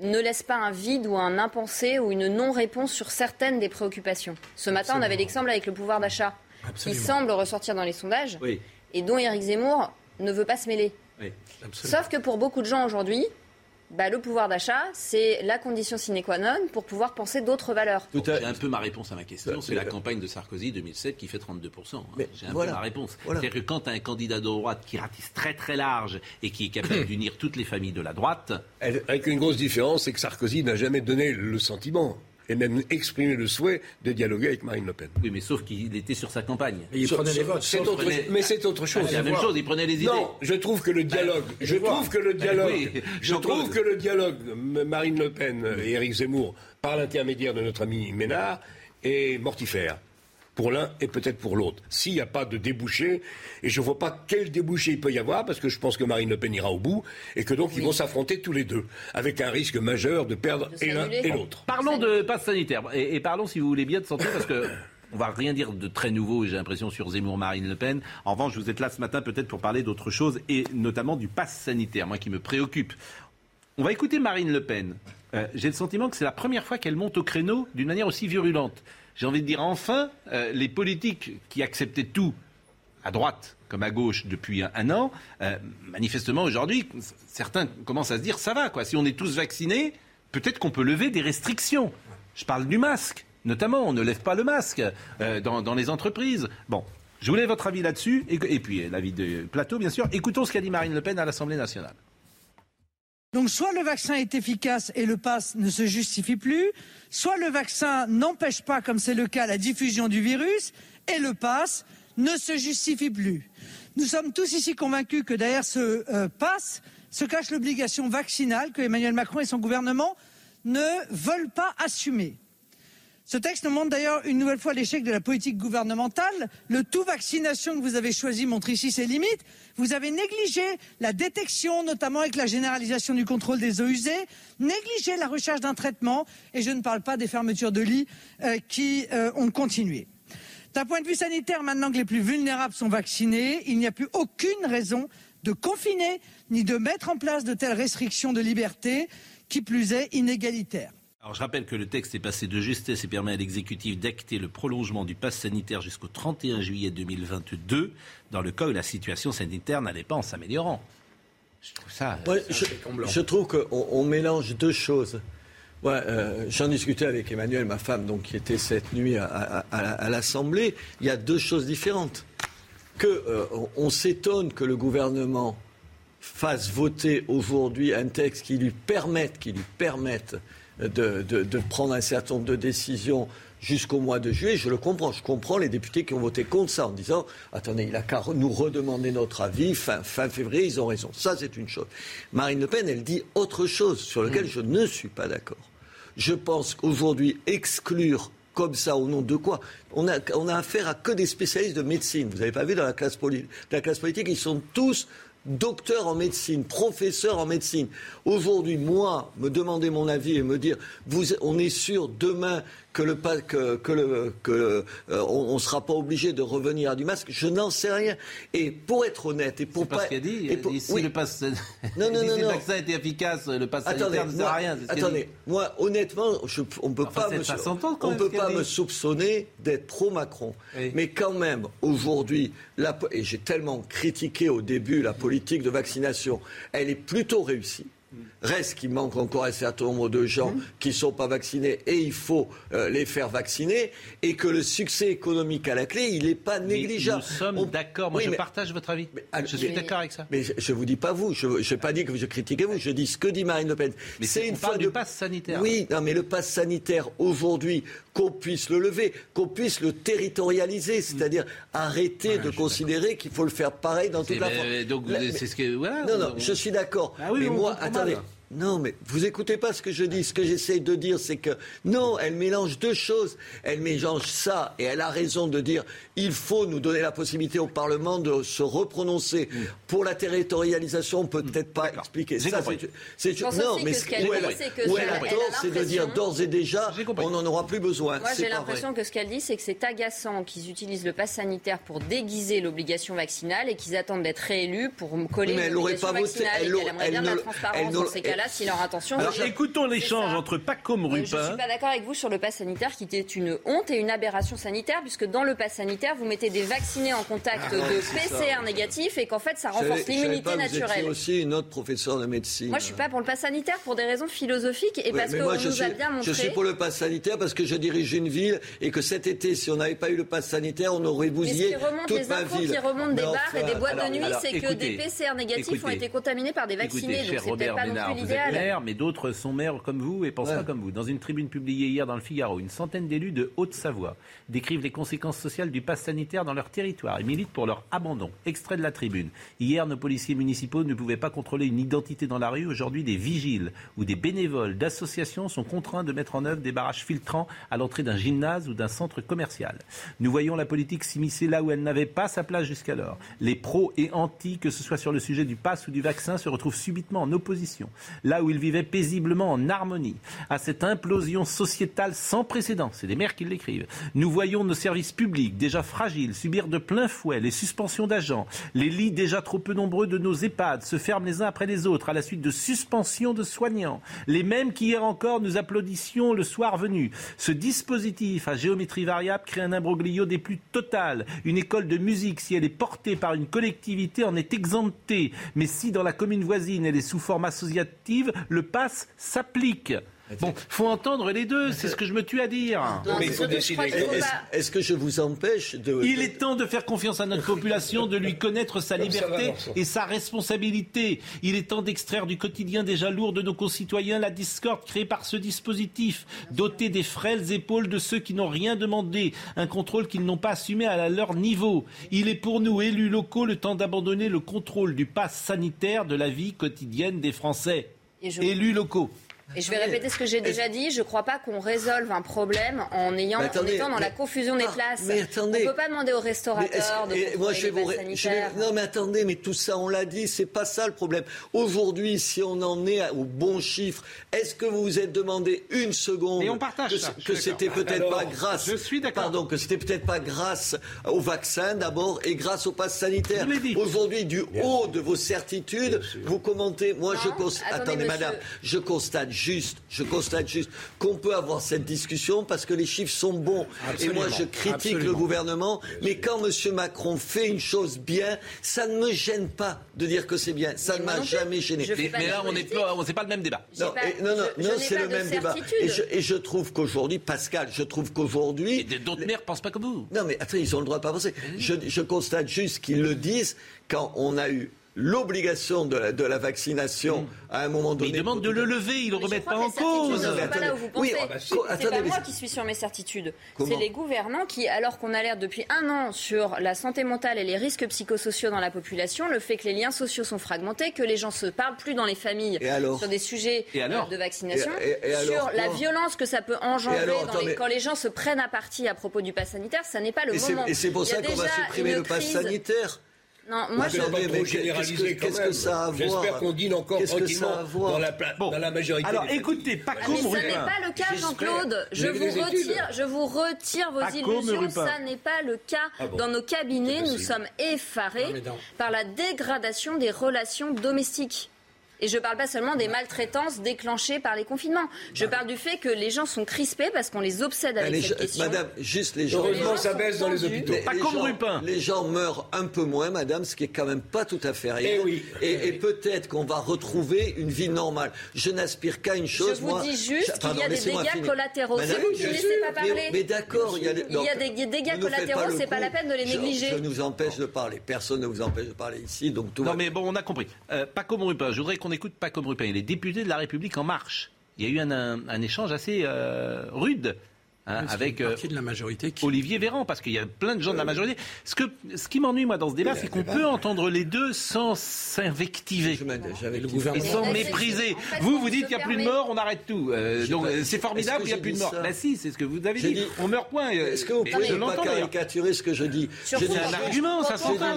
ne laisse pas un vide ou un impensé ou une non-réponse sur certaines des préoccupations? Ce matin, on avait l'exemple avec le pouvoir d'achat, qui semble ressortir dans les sondages, Oui, et dont Éric Zemmour ne veut pas se mêler. oui. Absolument. Sauf que pour beaucoup de gens aujourd'hui, bah, le pouvoir d'achat, c'est la condition sine qua non pour pouvoir penser d'autres valeurs. C'est un peu ma réponse à ma question. C'est la campagne de Sarkozy 2007 qui fait 32%. hein. J'ai un voilà. peu ma réponse. Voilà. C'est-à-dire que quand tu as un candidat de droite qui ratisse très très large et qui est capable d'unir toutes les familles de la droite, Avec une grosse différence, c'est que Sarkozy n'a jamais donné le sentiment et même exprimé le souhait de dialoguer avec Marine Le Pen. Oui, mais sauf qu'il était sur sa campagne. Et il prenait les votes. C'est Sauf autre- prenait- mais c'est autre chose. Ah, c'est la même chose, il prenait les idées. Non, je trouve que le dialogue, je vois. trouve que le dialogue, oui, je trouve que le dialogue Marine Le Pen et Éric Zemmour par l'intermédiaire de notre ami Ménard est mortifère. Pour l'un et peut-être pour l'autre. S'il n'y a pas de débouché, et je ne vois pas quel débouché il peut y avoir, parce que je pense que Marine Le Pen ira au bout, et que donc ils vont s'affronter tous les deux, avec un risque majeur de perdre et l'un et l'autre. Parlons de passe sanitaire et, et parlons, si vous voulez bien, de santé parce que. On va rien dire de très nouveau, j'ai l'impression, sur Zemmour, Marine Le Pen. En revanche, vous êtes là ce matin peut-être pour parler d'autre chose et notamment du pass sanitaire, moi qui me préoccupe. On va écouter Marine Le Pen. Euh, j'ai le sentiment que c'est la première fois qu'elle monte au créneau d'une manière aussi virulente. J'ai envie de dire enfin, euh, les politiques qui acceptaient tout à droite comme à gauche depuis un, an, euh, manifestement aujourd'hui, certains commencent à se dire ça va quoi. Si on est tous vaccinés, peut-être qu'on peut lever des restrictions. Je parle du masque, notamment. On ne lève pas le masque euh, dans, les entreprises. Bon, je voulais votre avis là-dessus et, et puis l'avis de plateau bien sûr. Écoutons ce qu'a dit Marine Le Pen à l'Assemblée nationale. Donc soit le vaccin est efficace et le pass ne se justifie plus, soit le vaccin n'empêche pas, comme c'est le cas, la diffusion du virus et le pass ne se justifie plus. Nous sommes tous ici convaincus que derrière ce euh, pass se cache l'obligation vaccinale que Emmanuel Macron et son gouvernement ne veulent pas assumer. Ce texte nous montre d'ailleurs une nouvelle fois l'échec de la politique gouvernementale. Le tout vaccination que vous avez choisi montre ici ses limites. Vous avez négligé la détection, notamment avec la généralisation du contrôle des eaux usées, négligé la recherche d'un traitement, et je ne parle pas des fermetures de lits euh, qui euh, ont continué. D'un point de vue sanitaire, maintenant que les plus vulnérables sont vaccinés, il n'y a plus aucune raison de confiner ni de mettre en place de telles restrictions de liberté, qui plus est inégalitaires. Alors je rappelle que le texte est passé de justesse et permet à l'exécutif d'acter le prolongement du pass sanitaire jusqu'au 31 juillet 2022, dans le cas où la situation sanitaire n'allait pas en s'améliorant. Je trouve ça. Ouais, c'est je, trouve qu'on on mélange deux choses. Ouais, euh, J'en discutais avec Emmanuel, ma femme, donc, qui était cette nuit à, à- à- à l'Assemblée. Il y a deux choses différentes. Que euh, on- on s'étonne que le gouvernement fasse voter aujourd'hui un texte qui lui permette, qui lui permette de, de- de prendre un certain nombre de décisions jusqu'au mois de juillet. Je le comprends. Je comprends les députés qui ont voté contre ça en disant attendez, il a qu'à nous redemander notre avis fin, fin février. Ils ont raison. Ça, c'est une chose. Marine Le Pen, elle dit autre chose sur lequel je ne suis pas d'accord. Je pense qu'aujourd'hui, exclure comme ça, au nom de quoi? On a, on a affaire à que des spécialistes de médecine. Vous n'avez pas vu dans la classe, poli- dans la classe politique, ils sont tous docteurs en médecine, professeurs en médecine. Aujourd'hui, moi, me demander mon avis et me dire, vous, on est sûr demain que le pas- que, que le que euh, on, on sera pas obligé de revenir à du masque, je n'en sais rien. Et pour être honnête et pour pas ce qu'elle dit. et pour- dit si oui. le pass, Non, si le vaccin était efficace, le pass Attendez, sanitaire ne sert à rien. attendez, moi, honnêtement, je, on peut Enfin, pas me, on peut pas me soupçonner d'être pro-Macron. Oui. Mais quand même, aujourd'hui, la et j'ai tellement critiqué au début la politique de vaccination, elle est plutôt réussie. Reste qu'il manque encore un certain nombre de gens Mmh. qui ne sont pas vaccinés et il faut euh, les faire vacciner et que le succès économique à la clé, il n'est pas Mais négligeable. Nous sommes On- d'accord. Moi, Oui, je mais- partage votre avis. ah, je suis mais- d'accord avec ça. Mais je ne vous dis pas vous, je n'ai pas dit que je critiquais vous, je dis ce que dit Marine Le Pen. Mais c'est- on fois de- du pass sanitaire. Oui, non, mais le pass sanitaire, aujourd'hui, qu'on puisse le lever, qu'on puisse le territorialiser, c'est-à-dire arrêter de considérer qu'il faut le faire pareil dans toute la mais- France. donc, c'est ce que- voilà, non, non, on- je suis d'accord. Ah oui, mais moi, attendez. Non, mais vous écoutez pas ce que je dis. Ce que j'essaie de dire, c'est que non, elle mélange deux choses. Elle mélange ça, et elle a raison de dire il faut nous donner la possibilité au Parlement de se reprononcer. Mm. Pour la territorialisation, on peut peut-être pas expliquer. Ça, c'est- non, mais ce qu'elle où dit, elle, c'est que où ça- elle a tort, c'est de dire d'ores et déjà, on n'en aura plus besoin. Moi, j'ai l'impression que ce qu'elle dit, c'est que c'est agaçant qu'ils utilisent le pass sanitaire pour déguiser l'obligation vaccinale et qu'ils attendent d'être réélus pour coller Oui, mais elle n'aurait pas voté. Elle aimerait bien de la transparence dans ces cas-là. cas-là, si leur intention. Alors, écoutons l'échange entre Pacôme Je ne Rupin. suis pas d'accord avec vous sur le pass sanitaire qui était une honte et une aberration sanitaire, puisque dans le pass sanitaire, vous mettez des vaccinés en contact Ah, de. PCR négatif et qu'en fait, ça renforce l'immunité pas, Vous naturelle. aussi une autre professeure de médecine. Moi, je suis pas pour le pass sanitaire pour des raisons philosophiques et Oui, parce qu'on moi, nous je suis, a bien montré. je suis pour le pass sanitaire parce que je dirige une ville et que cet été, si on n'avait pas eu le pass sanitaire, on aurait bousillé qui remonte, toute les ma infos ville. qui remontent des bars et des boîtes alors- de nuit, c'est que des PCR négatifs ont été contaminés par des vaccinés. Écoutez, donc c'est pas non plus vous êtes maire, mais d'autres sont maires comme vous et pensent Ouais. pas comme vous. Dans une tribune publiée hier dans le Figaro, une centaine d'élus de Haute-Savoie décrivent les conséquences sociales du pass sanitaire dans leur territoire et militent pour leur abandon. Extrait de la tribune. Hier, nos policiers municipaux ne pouvaient pas contrôler une identité dans la rue. Aujourd'hui, des vigiles ou des bénévoles d'associations sont contraints de mettre en œuvre des barrages filtrants à l'entrée d'un gymnase ou d'un centre commercial. Nous voyons la politique s'immiscer là où elle n'avait pas sa place jusqu'alors. Les pros et anti, que ce soit sur le sujet du pass ou du vaccin, se retrouvent subitement en opposition, là où ils vivaient paisiblement en harmonie. À cette implosion sociétale sans précédent, c'est des maires qui l'écrivent, nous voyons nos services publics, déjà fragiles, subir de plein fouet les suspensions d'agents, les lits déjà trop peu nombreux de nos EHPAD se ferment les uns après les autres à la suite de suspensions de soignants, les mêmes qu'hier encore nous applaudissions le soir venu. Ce dispositif à géométrie variable crée un imbroglio des plus totales. Une école de musique, si elle est portée par une collectivité, en est exemptée. Mais si dans la commune voisine elle est sous forme associative, le pass s'applique. Bon, faut entendre les deux, c'est ce que je me tue à dire. Mais il faut décider. Est-ce est-ce que je vous empêche de. Il est temps de faire confiance à notre population, de lui connaître sa liberté et sa responsabilité. Il est temps d'extraire du quotidien déjà lourd de nos concitoyens la discorde créée par ce dispositif, doté des frêles épaules de ceux qui n'ont rien demandé, un contrôle qu'ils n'ont pas assumé à leur niveau. Il est pour nous, élus locaux, le temps d'abandonner le contrôle du pass sanitaire de la vie quotidienne des Français. Élus locaux. Et je vais répéter ce que j'ai déjà dit. Je ne crois pas qu'on résolve un problème en, ayant, Mais attendez, en étant dans la confusion des Ah, places. mais attendez. On ne peut pas demander aux Mais restaurateurs de moi, je vais les vous passes ré- je vais- sanitaires. Non, mais attendez, mais tout ça, on l'a dit, c'est pas ça le problème. Aujourd'hui, si on en est au bon chiffre, est-ce que vous vous êtes demandé une seconde Et on partage que, ça, c'était d'accord. peut-être pas grâce. je suis d'accord. Pardon, que c'était peut-être pas grâce au vaccin d'abord et grâce au pass sanitaire. Aujourd'hui, du haut de vos certitudes, vous commentez. Moi, je constate. attendez, Attendez, monsieur. madame, je constate juste, je constate juste qu'on peut avoir cette discussion parce que les chiffres sont bons. Absolument. Et moi, je critique le Absolument. gouvernement, mais quand M. Macron fait une chose bien, ça ne me gêne pas de dire que c'est bien. Ça Mais ne m'a jamais gêné. Mais, là, on n'est politique. pas, on- pas le même débat. Non, pas- et- non, non, non, c'est le même débat. Et je, et je trouve qu'aujourd'hui, Pascal, je trouve Et qu'aujourd'hui. d'autres maires pensent pas comme vous. Non, mais attends, ils ont le droit de pas penser. Je, je constate juste qu'ils le disent quand on a eu l'obligation de la, de la vaccination à un moment Mais donné. ils demandent de le lever, ils le Mais je remettent pas en cause. ne sont pas Attendez. là où vous Oui, pensez. ah bah c'est Attendez, pas mais moi qui suis sur mes certitudes. C'est les gouvernants qui, alors qu'on alerte depuis un an sur la santé mentale et les risques psychosociaux dans la population, le fait que les liens sociaux sont fragmentés, que les gens se parlent plus dans les familles Et alors sur des sujets Et alors euh, de vaccination, Et- et- et alors sur la violence que ça peut engendrer alors, dans attendez. les- quand les gens se prennent à partie à propos du pass sanitaire, ça n'est pas le moment. et c'est pour Il ça qu'on va supprimer le pass sanitaire. Non, moi, je... Généraliser quand qu'est-ce que même. ça a à voir J'espère qu'on dîne encore Qu'est-ce que tranquillement dans la, dans la majorité. Alors écoutez, pas Mais comme ça n'est pas le cas. Jean-Claude. Je Vous retire, je vous retire vos illusions. Ça n'est pas le cas. Ah bon Dans nos cabinets, C'est nous possible. sommes effarés Non, mais non. par la dégradation des relations domestiques. Et je ne parle pas seulement des maltraitances déclenchées par les confinements. Je parle du fait que les gens sont crispés parce qu'on les obsède avec Les cette question. Madame, juste les gens. Heureusement, gens ça baisse dans les hôpitaux. Les, Pas les comme gens, Rupin. les gens meurent un peu moins, madame, ce qui est quand même pas tout à fait rien. Eh oui. Et, et peut-être qu'on va retrouver une vie normale. Je n'aspire qu'à une chose. Je vous moi- dis juste qu'il y a des dégâts finir. collatéraux. C'est Madame, vous qui ne laissez pas mais- parler. Mais, d'accord, il y a, des- Il y a des dégâts collatéraux, c'est pas la peine de les négliger. Je, nous empêche de parler. Personne ne vous empêche de parler ici, donc tout Non mais bon, on a compris. Euh, pas comme Rupin. Je voudrais qu'on écoute pas comme Rupin. Il est député de la République en marche. Il y a eu un, un- un échange assez euh, rude hein, avec une euh, partie de la majorité qui Olivier Véran, parce qu'il y a plein de gens de la majorité. Ce, que, ce qui m'ennuie, moi, dans ce débat, c'est qu'on peut entendre les deux sans s'invectiver. Et sans mépriser. en fait, Vous, vous dites qu'il n'y a plus de morts, on arrête tout. Euh, donc pas- euh, c'est formidable, il n'y a plus de morts. Bah si, c'est ce que vous avez dit. dit- On meurt point. euh, Est-ce que vous pouvez pas caricaturer ce que je dis Surtout Je dis C'est un argument, ça s'entend.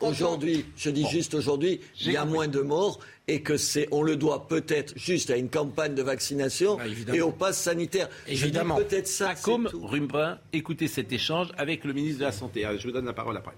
aujourd'hui, je dis juste aujourd'hui, il y a moins de morts et que c'est, on le doit peut-être juste à une campagne de vaccination Ah, évidemment. et au pass sanitaire. Évidemment. Peut-être ça. C'est comme écoutez cet échange avec le ministre de la Santé. Ah, Je vous donne la parole après.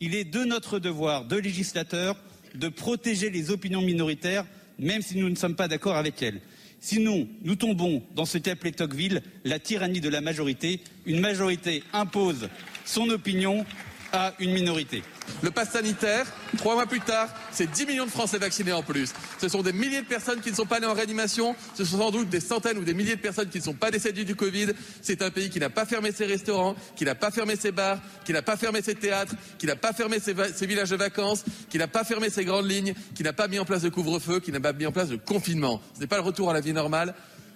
Il est de notre devoir de législateur de protéger les opinions minoritaires, même si nous ne sommes pas d'accord avec elle. Sinon, nous tombons dans ce qu'appelait Tocqueville la tyrannie de la majorité. Une majorité impose son opinion à une minorité. Le pass sanitaire, trois mois plus tard, c'est 10 millions de Français vaccinés en plus. Ce sont des milliers de personnes qui ne sont pas allées en réanimation. Ce sont sans doute des centaines ou des milliers de personnes qui ne sont pas décédées du Covid. C'est un pays qui n'a pas fermé ses restaurants, qui n'a pas fermé ses bars, qui n'a pas fermé ses théâtres, qui n'a pas fermé ses, ses, villages de vacances, qui n'a pas fermé ses grandes lignes, qui n'a pas mis en place de couvre-feu, qui n'a pas mis en place de confinement. Ce n'est pas le retour à la vie normale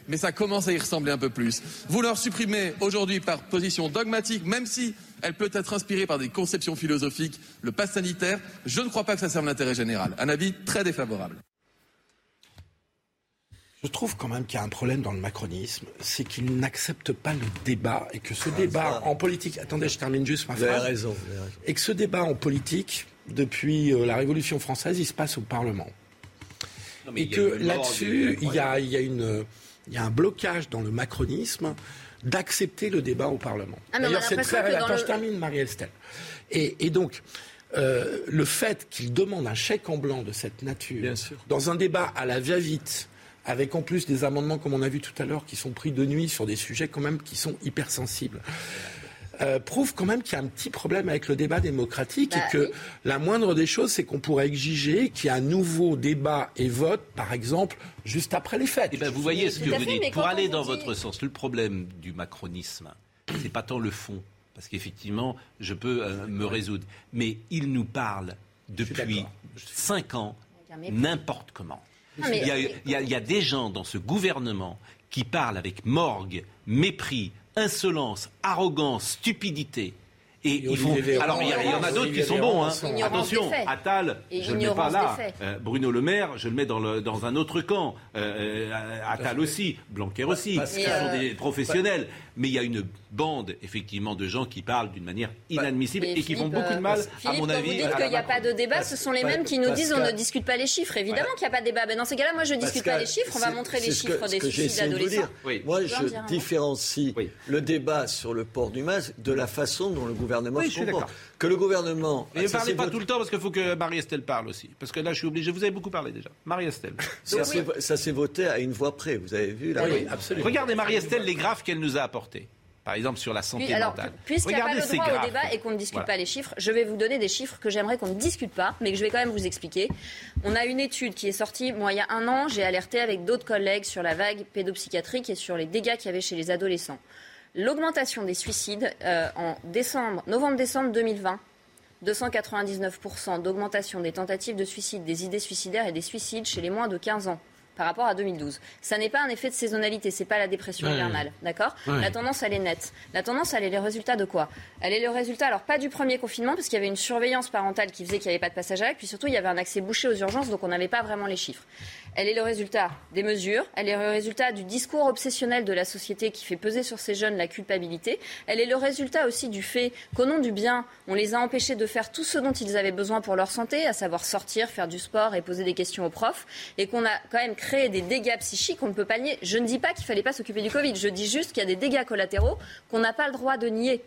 mais ça commence à y ressembler un peu plus. Vous leur supprimez aujourd'hui par position dogmatique, même si elle peut être inspirée par des conceptions philosophiques, le pass sanitaire, je ne crois pas que ça serve l'intérêt général. Un avis très défavorable. Je trouve quand même qu'il y a un problème dans le macronisme, c'est qu'il n'accepte pas le débat et que ce ah, débat en politique. Attendez, je termine juste ma phrase. Vous avez raison, vous avez raison. Et que ce débat en politique, depuis euh, la Révolution française, il se passe au Parlement. Non, et que là-dessus, il y a, il y a une il y a un blocage dans le macronisme d'accepter le débat au Parlement. Ah D'ailleurs, c'est très. Attends, je termine, Marie-Estelle. Et, et, donc, euh, le fait qu'il demande un chèque en blanc de cette nature, dans un débat à la va-vite, avec en plus des amendements, comme on a vu tout à l'heure, qui sont pris de nuit sur des sujets quand même qui sont hypersensibles. Euh, prouve quand même qu'il y a un petit problème avec le débat démocratique et Bah, que oui. la moindre des choses, c'est qu'on pourrait exiger qu'il y ait un nouveau débat et vote, par exemple, juste après les fêtes. Eh ben, vous voyez ce que vous fait, dites. Pour aller dans dit- votre sens, le problème du macronisme, c'est pas tant le fond, parce qu'effectivement, je peux euh, me résoudre. Mais il nous parle depuis cinq ans n'importe comment. Non, mais- il, y a, il y a- il y a des gens dans ce gouvernement qui parlent avec morgue, mépris, insolence, arrogance, stupidité. Et ils font. Olivier Véran. Alors il y, en a d'autres qui sont bons. Hein. Attention. Attal, Et je ne le mets pas là. Euh, Bruno Le Maire, je le mets dans, le- dans un autre camp. Euh, euh, Attal aussi, Blanquer aussi. Parce Ce sont des professionnels. Mais il y a une bande, effectivement, de gens qui parlent d'une manière inadmissible Et et, qui font Philippe, beaucoup de mal, euh, à mon quand avis. vous dites qu'il n'y a pas de débat, ce sont les mêmes qui nous disent on ne discute pas les chiffres. Évidemment qu'il n'y a pas de débat. Mais dans ces cas-là, moi, je ne discute pas les chiffres. On va montrer les chiffres des suicides adolescents. Moi, Je différencie le débat sur le port du masque de la façon dont le gouvernement Oui, se je suis comporte. d'accord. Que le gouvernement. Mais ne parlez pas votre- tout le temps parce qu'il faut que Marie-Estelle parle aussi. Parce que là, je suis obligé. Vous avez beaucoup parlé déjà. Marie-Estelle. Ça s'est- Ça s'est voté à une voix près, vous avez vu là Oui, absolument. Regardez Marie-Estelle les graphes qu'elle nous a apportés. Par exemple, sur la santé Puis, alors, mentale. puisqu'il n'y a pas Regardez le droit au graphes. débat et qu'on ne discute Voilà. pas les chiffres, je vais vous donner des chiffres que j'aimerais qu'on ne discute pas, mais que je vais quand même vous expliquer. On a une étude qui est sortie, moi, il y a un an, j'ai alerté avec d'autres collègues sur la vague pédopsychiatrique et sur les dégâts qu'il y avait chez les adolescents. L'augmentation des suicides euh, en décembre, novembre-décembre 2020, 299% d'augmentation des tentatives de suicide, des idées suicidaires et des suicides chez les moins de 15 ans par rapport à 2012. Ça n'est pas un effet de saisonnalité, c'est pas la dépression Ouais. hivernale, d'accord? Ouais. La tendance, elle est nette. La tendance, elle est le résultat de quoi? Elle est le résultat, alors pas du premier confinement, parce qu'il y avait une surveillance parentale qui faisait qu'il n'y avait pas de passage à l'acte, puis surtout, il y avait un accès bouché aux urgences, donc on n'avait pas vraiment les chiffres. Elle est le résultat des mesures, elle est le résultat du discours obsessionnel de la société qui fait peser sur ces jeunes la culpabilité, elle est le résultat aussi du fait qu'au nom du bien, on les a empêchés de faire tout ce dont ils avaient besoin pour leur santé, à savoir sortir, faire du sport et poser des questions aux profs, et qu'on a quand même créé des dégâts psychiques qu'on ne peut pas nier. Je ne dis pas qu'il fallait pas s'occuper du Covid, je dis juste qu'il y a des dégâts collatéraux qu'on n'a pas le droit de nier.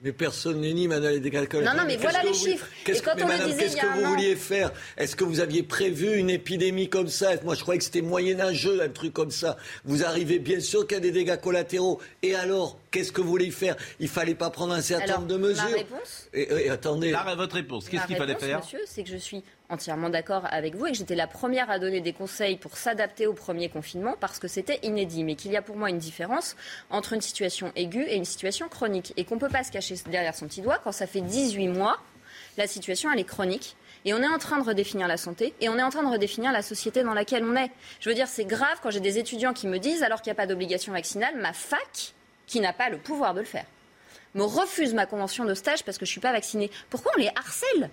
Mais personne n'est ni madame les dégâts Non, non, mais voilà les vous chiffres. Qu'est-ce que, qu'est-ce que vous an- vouliez faire Est-ce que vous aviez prévu une épidémie comme ça Moi, je croyais que c'était moyenâgeux, un truc comme ça. Vous arrivez bien sûr qu'il y a des dégâts collatéraux. Et alors, qu'est-ce que vous voulez faire? Il fallait pas prendre un certain Alors, nombre de ma mesures. réponse et, et attendez. Là, votre réponse, qu'est-ce Ma qu'il fallait réponse, faire? monsieur, c'est que je suis entièrement d'accord avec vous et que j'étais la première à donner des conseils pour s'adapter au premier confinement parce que c'était inédit. Mais qu'il y a pour moi une différence entre une situation aiguë et une situation chronique. Et qu'on ne peut pas se cacher derrière son petit doigt quand ça fait 18 mois, la situation elle est chronique. Et on est en train de redéfinir la santé et on est en train de redéfinir la société dans laquelle on est. Je veux dire, c'est grave quand j'ai des étudiants qui me disent, alors qu'il n'y a pas d'obligation vaccinale, ma fac, qui n'a pas le pouvoir de le faire, me refuse ma convention de stage parce que je ne suis pas vaccinée. Pourquoi on les harcèle?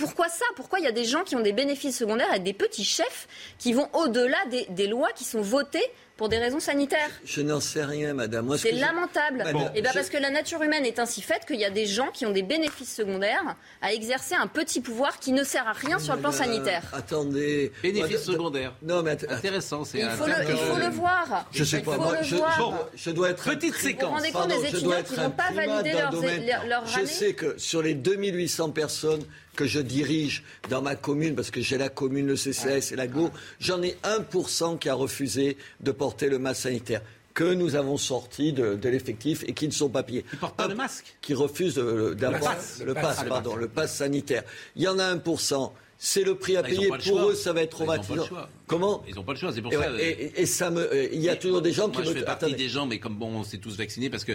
Pourquoi ça? Pourquoi il y a des gens qui ont des bénéfices secondaires et des petits chefs qui vont au-delà des, des lois qui sont votées pour des raisons sanitaires? Je n'en sais rien, madame. Moi, ce C'est je- lamentable. Madame, Et ben je- parce que la nature humaine est ainsi faite qu'il y a des gens qui ont des bénéfices secondaires à exercer un petit pouvoir qui ne sert à rien sur le plan Euh, sanitaire. Attendez. Bénéfice Moi, secondaire. Non, mais att- Intéressant, c'est Il un faut, le, il faut le voir. Je sais il pas. faut moi, le je, voir. je- je dois être Petite séquence. Vous vous rendez compte Pardon, des je étudiants dois qui être n'ont pas validé leurs- domaine. leur- leur Je sais que sur les 2800 personnes que je dirige dans ma commune, parce que j'ai la commune, le CCS et la GO, j'en ai 1% qui a refusé de porter le masque sanitaire que nous avons sorti de, de l'effectif et qui ne sont pas payés. Ils portent pas le masque? Qui refusent de- d'avoir le Le pass, pardon, le pass sanitaire. Il y en a 1%. C'est le prix à payer. Pour choix. eux, ça va être Ils ont pas le traumatisant. choix. Comment? Ils n'ont pas le choix, c'est pour et, ça. ouais, et- et- et ça me, euh, il y a toujours des gens Moi, qui je me fais partie attendez. des gens, mais comme bon, on s'est tous vaccinés, parce que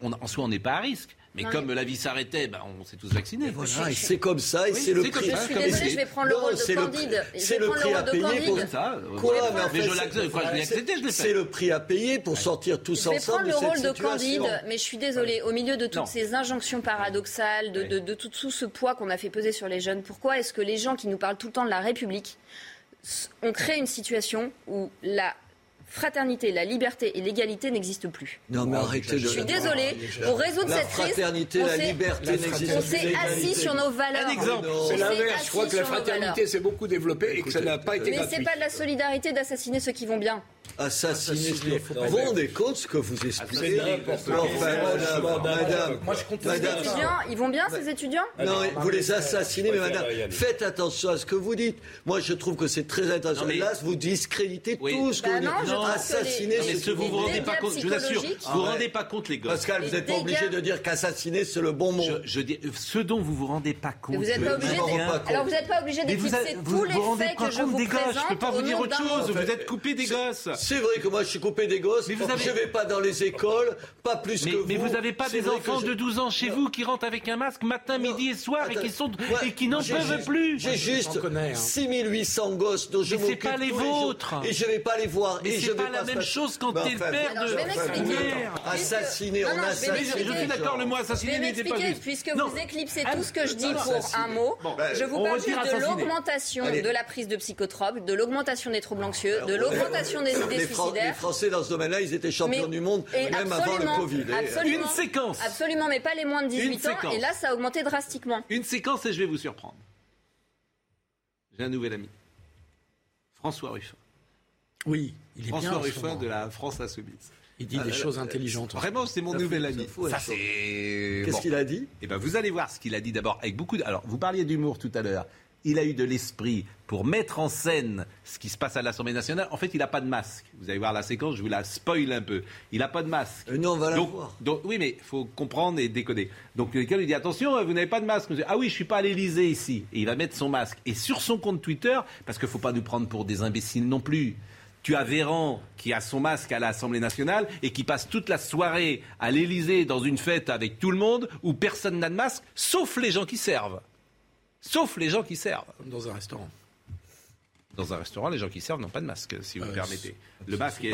on, en soi, on n'est pas à risque. Mais Non, comme mais- la vie s'arrêtait, bah, on s'est tous vaccinés. Voilà, et c'est comme ça, et Oui, c'est le prix. ça, Je suis désolée, c'est- je vais prendre le Non, rôle de Candide. c'est le prix à payer pour ça. Quoi Mais je l'accepte, quoi, je l'ai accepté, je l'ai C'est le prix à payer pour sortir tout Je vais ensemble prendre de le rôle de. Candide, mais je suis désolée. Au milieu de toutes ces injonctions paradoxales, de, tout, ce poids qu'on a fait peser sur les jeunes, pourquoi est-ce que les gens qui nous parlent tout le temps de la République ont créé une situation où la fraternité, la liberté et l'égalité n'existent plus Non, mais arrêtez de. Je suis désolée. Pour résoudre La cette crise, fraternité, on la s'est- liberté on n'existent s'est plus. assis sur nos valeurs. Un exemple. On C'est l'inverse. Je crois que la fraternité s'est beaucoup développée et que ça n'a pas été Mais c'est pas de la solidarité d'assassiner ceux qui vont bien. Assassiner. Assassiner, Vous vous rendez compte ce que vous expliquez madame, Franchement, madame, Moi, je compte Les madame, étudiants, ils vont bien ces étudiants? Non, vous les assassinez, mais madame, faites attention à ce que vous dites. Moi, je trouve que c'est très intéressant. Non, mais- Là, vous discréditez Oui. tout ce que Bah vous dites. Assassiner, Non, mais c'est ce vous vous rendez pas compte, je vous assure, vous vous rendez pas compte, les gosses. Pascal, vous n'êtes pas obligé de dire qu'assassiner, c'est le bon mot. Je, je dis, ce dont vous vous rendez pas compte. Vous n'êtes pas obligé. Alors vous n'êtes pas obligé d'éclipser tous les faits que je vous présente je peux pas vous dire autre chose, vous êtes coupé des gosses. C'est vrai que moi, je suis coupé des gosses. Mais vous avez- Je vais pas dans les écoles, pas plus Mais, que vous. mais vous n'avez pas des enfants de 12 ans chez vous qui rentrent avec un masque matin, Non. midi et soir et qui, sont, moi, et qui n'en peuvent juste- plus. J'ai juste hein. 6800 gosses dont je m'occupe pas les vôtres. Et je vais pas les voir. Mais et c'est je vais pas la même chose quand t'es le père de- je vais enfin, m'expliquer. vous- Assassiner, Non, on non, je vais assassine. Je suis d'accord, le mot vais n'était pas m'expliquer, juste. puisque vous éclipsez Ah, tout ce que je dis pour un mot. Je vous parle juste de l'augmentation de la prise de psychotropes, de l'augmentation des troubles anxieux, de l'augmentation des les, Fran- les suicidaires. Français dans ce domaine-là, ils étaient champions Mais- du monde, même avant le Covid. Et- absolument, Une séquence. Absolument, mais pas les moins de 18 ans. séquence. Et là, ça a augmenté drastiquement. Une séquence et je vais vous surprendre. J'ai un nouvel ami. François Ruffin. Oui, il est bien. François Ruffin de la France Insoumise. Il dit des choses intelligentes. Vraiment, c'est mon Ça nouvel ami. ça c'est. Qu'est-ce bon. qu'il a dit? Eh ben, vous allez voir ce qu'il a dit d'abord avec beaucoup de. Alors, vous parliez d'humour tout à l'heure. Il a eu de l'esprit pour mettre en scène ce qui se passe à l'Assemblée nationale. En fait, il n'a pas de masque. Vous allez voir la séquence, je vous la spoil un peu. Il n'a pas de masque. Euh, non, on va la donc, voir. donc, oui, mais il faut comprendre et décoder. Donc, quelqu'un lui dit attention, vous n'avez pas de masque. Ah oui, je suis pas à l'Élysée ici. Et il va mettre son masque. Et sur son compte Twitter, parce qu'il faut pas nous prendre pour des imbéciles non plus. Tu as Véran qui a son masque à l'Assemblée nationale et qui passe toute la soirée à l'Élysée dans une fête avec tout le monde où personne n'a de masque, sauf les gens qui servent. Sauf les gens qui servent. Dans un restaurant. Dans un restaurant, les gens qui servent n'ont pas de masque, si vous me permettez. Le masque est.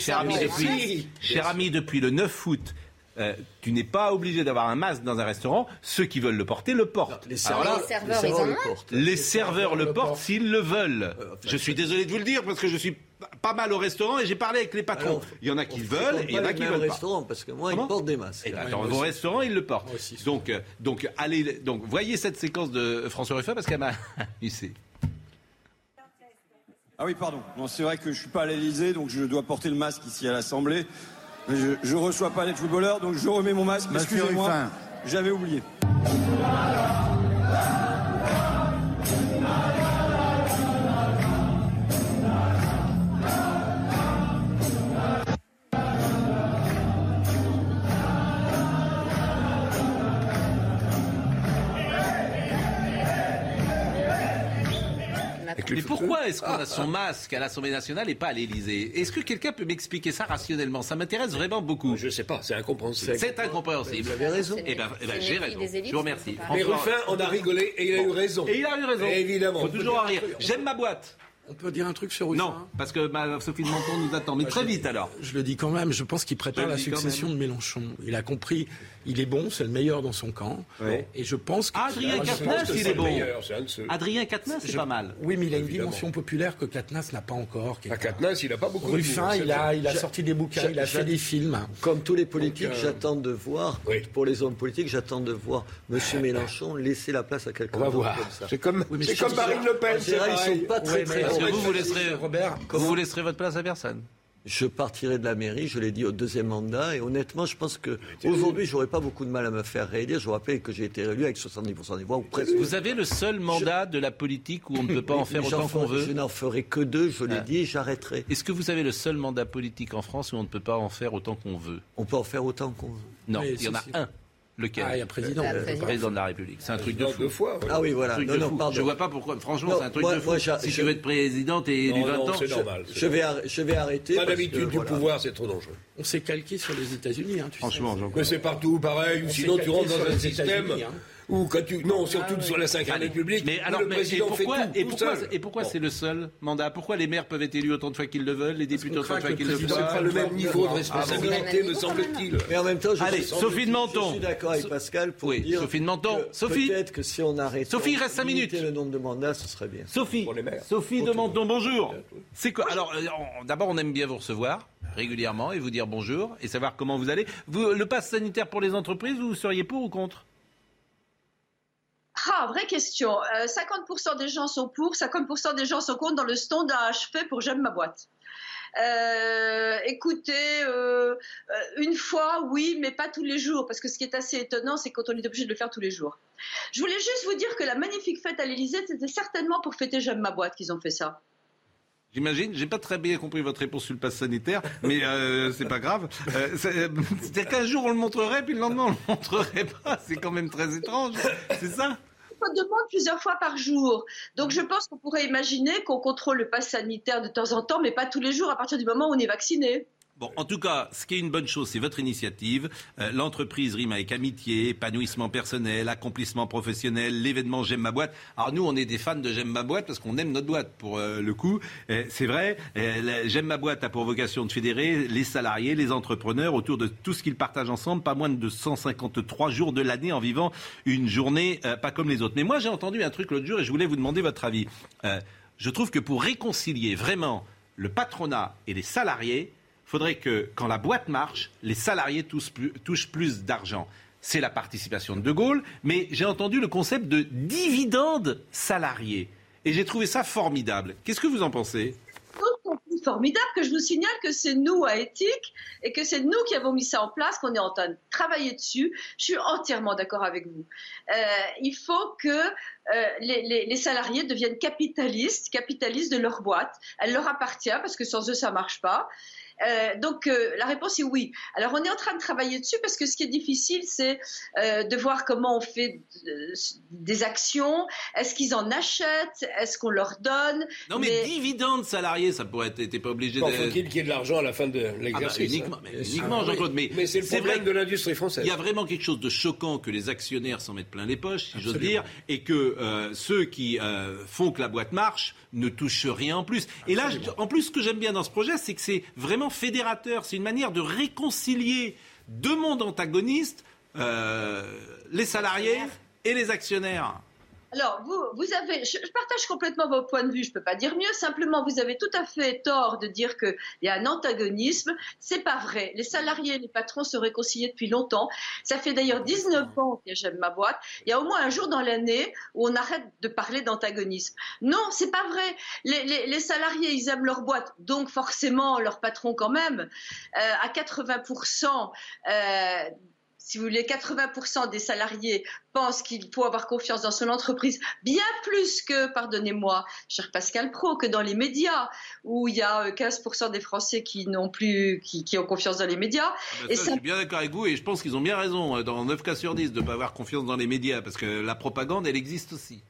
Cher ami, depuis, cher ami, depuis le 9 août, euh, tu n'es pas obligé d'avoir un masque dans un restaurant. Ceux qui veulent le porter le portent. Les Alors serveurs, là, les serveurs, ils en le portent. les serveurs le portent portent. s'ils le veulent. Je suis désolé de vous le dire parce que je suis pas mal au restaurant et j'ai parlé avec les patrons. Alors, il y en a qui veulent et il y en a qui veulent pas. restaurants, parce que moi, Comment ils portent des masques. Eh ben, Ouais, dans moi vos restaurants, ils le portent. Aussi. Donc, euh, donc, allez, donc, voyez cette séquence de François Ruffin parce qu'elle m'a amusé. Ah oui, pardon. Non, c'est vrai que je suis pas à l'Elysée, donc je dois porter le masque ici à l'Assemblée. Mais je, je reçois pas les footballeurs, donc je remets mon masque. Excusez-moi, j'avais oublié. Mais pourquoi est-ce qu'on a son masque à l'Assemblée nationale et pas à l'Élysée? Est-ce que quelqu'un peut m'expliquer ça rationnellement? Ça m'intéresse vraiment beaucoup. Je sais pas, c'est incompréhensible. C'est incompréhensible. Vous avez raison. Eh ben, eh ben, j'ai raison. élites, Je vous remercie. Mais Ruffin, on a rigolé et il a eu raison. Et il a eu raison. Évidemment. Faut toujours en rire. J'aime ma boîte. On peut dire un truc sur Ruffin? Non, parce que bah, Sophie de Menton nous attend. Mais Bah, très je- vite alors. Je le dis quand même, je pense qu'il prépare la succession de Mélenchon. Il a compris, il est bon, c'est le meilleur dans son camp. Et je pense que... Ah, Adrien Quatennens, il est bon. meilleur. Adrien Quatennens, c'est Je- pas mal. Oui, mais il a une Évidemment. dimension populaire que Quatennens n'a pas encore. Quatennens, il n'a pas beaucoup Ruffin, d'humour, il a, il a vrai. sorti des bouquins, il a fait des films. Comme tous les politiques, euh, j'attends de voir, pour les hommes politiques, j'attends de voir M. Mélenchon laisser la place à quelqu'un On va voir. comme ça. C'est comme, Oui, c'est comme Marine Le Pen, En c'est général, ils sont pas très très vous, vous laisserez, Robert, vous, vous laisserez votre place à personne. Je partirai de la mairie, je l'ai dit au deuxième mandat, et honnêtement, je pense que aujourd'hui, j'aurais pas beaucoup de mal à me faire réélire. Je vous rappelle que j'ai été réélu avec 70% des voix ou presque. Vous avez le seul mandat de la politique où on ne peut pas en faire autant qu'on veut Je n'en ferai que deux, je l'ai Ah. dit, et j'arrêterai. Est-ce que vous avez le seul mandat politique en France où on ne peut pas en faire autant qu'on veut? On peut en faire autant qu'on veut. Non, Oui, il y en a un. Lequel Ah, il y a président. La Le président de la République. C'est un truc de fou. deux fois. ouais. Ah oui, voilà. Non, non, pardon. Je vois pas pourquoi. Franchement, c'est un truc moi- de fou. moi, si je- tu veux être présidente et Non, du non, 20 ans, c'est normal. Je vais, je vais arrêter. Pas d'habitude du voilà. pouvoir, c'est trop dangereux. On s'est calqué sur les États-Unis, hein, tu Franchement, sais. Mais c'est partout pareil, sinon tu rentres dans un système Hein. où quand tu... Non, surtout sur la 5 Allez. République, Mais alors, le mais- et pourquoi, fait tout, et tout pourquoi, seul. et pourquoi Bon. c'est le seul mandat? Pourquoi les maires peuvent être élus autant de fois qu'ils le veulent, les députés autant de fois qu'ils le veulent C'est pas le même niveau de responsabilité, bon me semble-t-il. Mais en même temps, je Allez, suis, Sophie de Menton. Je suis d'accord avec Pascal pour Oui, dire Sophie de Menton. Sophie. Peut-être que si on arrête. Sophie, reste cinq minutes. le nombre de mandats, ce serait bien. Sophie, Pour les maires. Sophie de. Menton, bonjour. C'est quoi? Alors, euh, d'abord, on aime bien vous recevoir régulièrement et vous dire bonjour et savoir comment vous allez. Vous, le pass sanitaire pour les entreprises, vous seriez pour ou contre? Ah, vraie question. Euh, 50% des gens sont pour, 50% des gens sont contre dans le sondage fait pour J'aime ma boîte. Euh, écoutez, euh, euh, une fois, oui, mais pas tous les jours, parce que ce qui est assez étonnant, c'est quand on est obligé de le faire tous les jours. Je voulais juste vous dire que la magnifique fête à l'Élysée, c'était certainement pour fêter J'aime ma boîte qu'ils ont fait ça. J'imagine, j'ai pas très bien compris votre réponse sur le pass sanitaire, mais euh, c'est pas grave. Euh, c'est- C'est-à-dire qu'un jour on le montrerait, puis le lendemain on le montrerait pas. C'est quand même très étrange. C'est ça? On demande plusieurs fois par jour. Donc je pense qu'on pourrait imaginer qu'on contrôle le pass sanitaire de temps en temps, mais pas tous les jours à partir du moment où on est vacciné. Bon, en tout cas, ce qui est une bonne chose, c'est votre initiative. Euh, L'entreprise rime avec amitié, épanouissement personnel, accomplissement professionnel, l'événement J'aime ma boîte. Alors nous, on est des fans de J'aime ma boîte parce qu'on aime notre boîte pour euh, le coup. Euh, c'est vrai, euh, J'aime ma boîte a pour vocation de fédérer les salariés, les entrepreneurs autour de tout ce qu'ils partagent ensemble, pas moins de 153 jours de l'année en vivant une journée pas comme les autres. Mais moi, j'ai entendu un truc l'autre jour et je voulais vous demander votre avis. Je trouve que pour réconcilier vraiment le patronat et les salariés, faudrait que, quand la boîte marche, les salariés touchent plus, d'argent. C'est la participation de De Gaulle, mais j'ai entendu le concept de dividende salarié. Et j'ai trouvé ça formidable. Qu'est-ce que vous en pensez? Formidable que je vous signale que c'est nous à Éthique et que c'est nous qui avons mis ça en place, qu'on est en train de travailler dessus. Je suis entièrement d'accord avec vous. Euh, il faut que euh, les, salariés deviennent capitalistes, capitalistes de leur boîte. Elle leur appartient parce que sans eux, ça marche pas. Euh, donc euh, la réponse est oui. Alors on est en train de travailler dessus parce que ce qui est difficile, c'est euh, de voir comment on fait des actions. Est-ce qu'ils en achètent? Est-ce qu'on leur donne? Non, mais, dividende salarié, ça pourrait être. T'es pas obligé Bon, de. faut-qu'il qu'il y ait de l'argent à la fin de Ah bah, l'exercice. uniquement, hein. mais uniquement, Jean-Claude. Mais, Mais c'est le problème vrai de l'industrie française. Il y a vraiment quelque chose de choquant que les actionnaires s'en mettent plein les poches, si j'ose dire, et que euh, ceux qui euh, font que la boîte marche ne touchent rien en plus. Et là, en plus, ce que j'aime bien dans ce projet, c'est que c'est vraiment fédérateur. C'est une manière de réconcilier deux mondes antagonistes, euh, les salariés et les actionnaires. Alors, vous, vous avez, je, je partage complètement vos points de vue, je ne peux pas dire mieux, simplement vous avez tout à fait tort de dire qu'il y a un antagonisme. C'est pas vrai. Les salariés et les patrons se réconcilient depuis longtemps. Ça fait d'ailleurs 19 ans que j'aime ma boîte. Il y a au moins un jour dans l'année où on arrête de parler d'antagonisme. Non, c'est pas vrai. Les, les- les salariés, ils aiment leur boîte, donc forcément leur patron quand même. Euh, à 80%, euh, si vous voulez, 80% des salariés pensent qu'il faut avoir confiance dans son entreprise, bien plus que, pardonnez-moi, cher Pascal Pro, que dans les médias, où il y a euh, 15% des Français qui n'ont plus, qui, qui ont confiance dans les médias. Et ça, ça- Je suis bien d'accord avec vous et je pense qu'ils ont bien raison, euh, dans 9 cas sur 10, de ne pas avoir confiance dans les médias, parce que la propagande, elle existe aussi.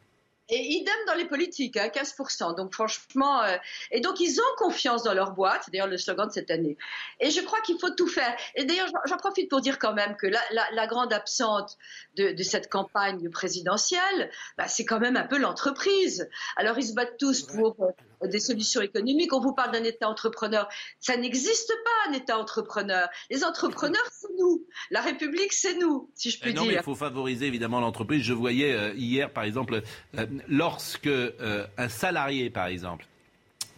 Et idem dans les politiques, hein, 15%. Donc franchement, euh, et donc ils ont confiance dans leur boîte. C'est d'ailleurs le slogan de cette année. Et je crois qu'il faut tout faire. Et d'ailleurs, j'en- profite pour dire quand même que la, la- la grande absente de, de cette campagne présidentielle, bah, c'est quand même un peu l'entreprise. Alors ils se battent tous pour euh, des solutions économiques. On vous parle d'un État entrepreneur. Ça n'existe pas, un État entrepreneur. Les entrepreneurs, c'est nous. La République, c'est nous, si je puis non, dire. mais il faut favoriser évidemment l'entreprise. Je voyais euh, hier, par exemple, euh, lorsque euh, un salarié, par exemple,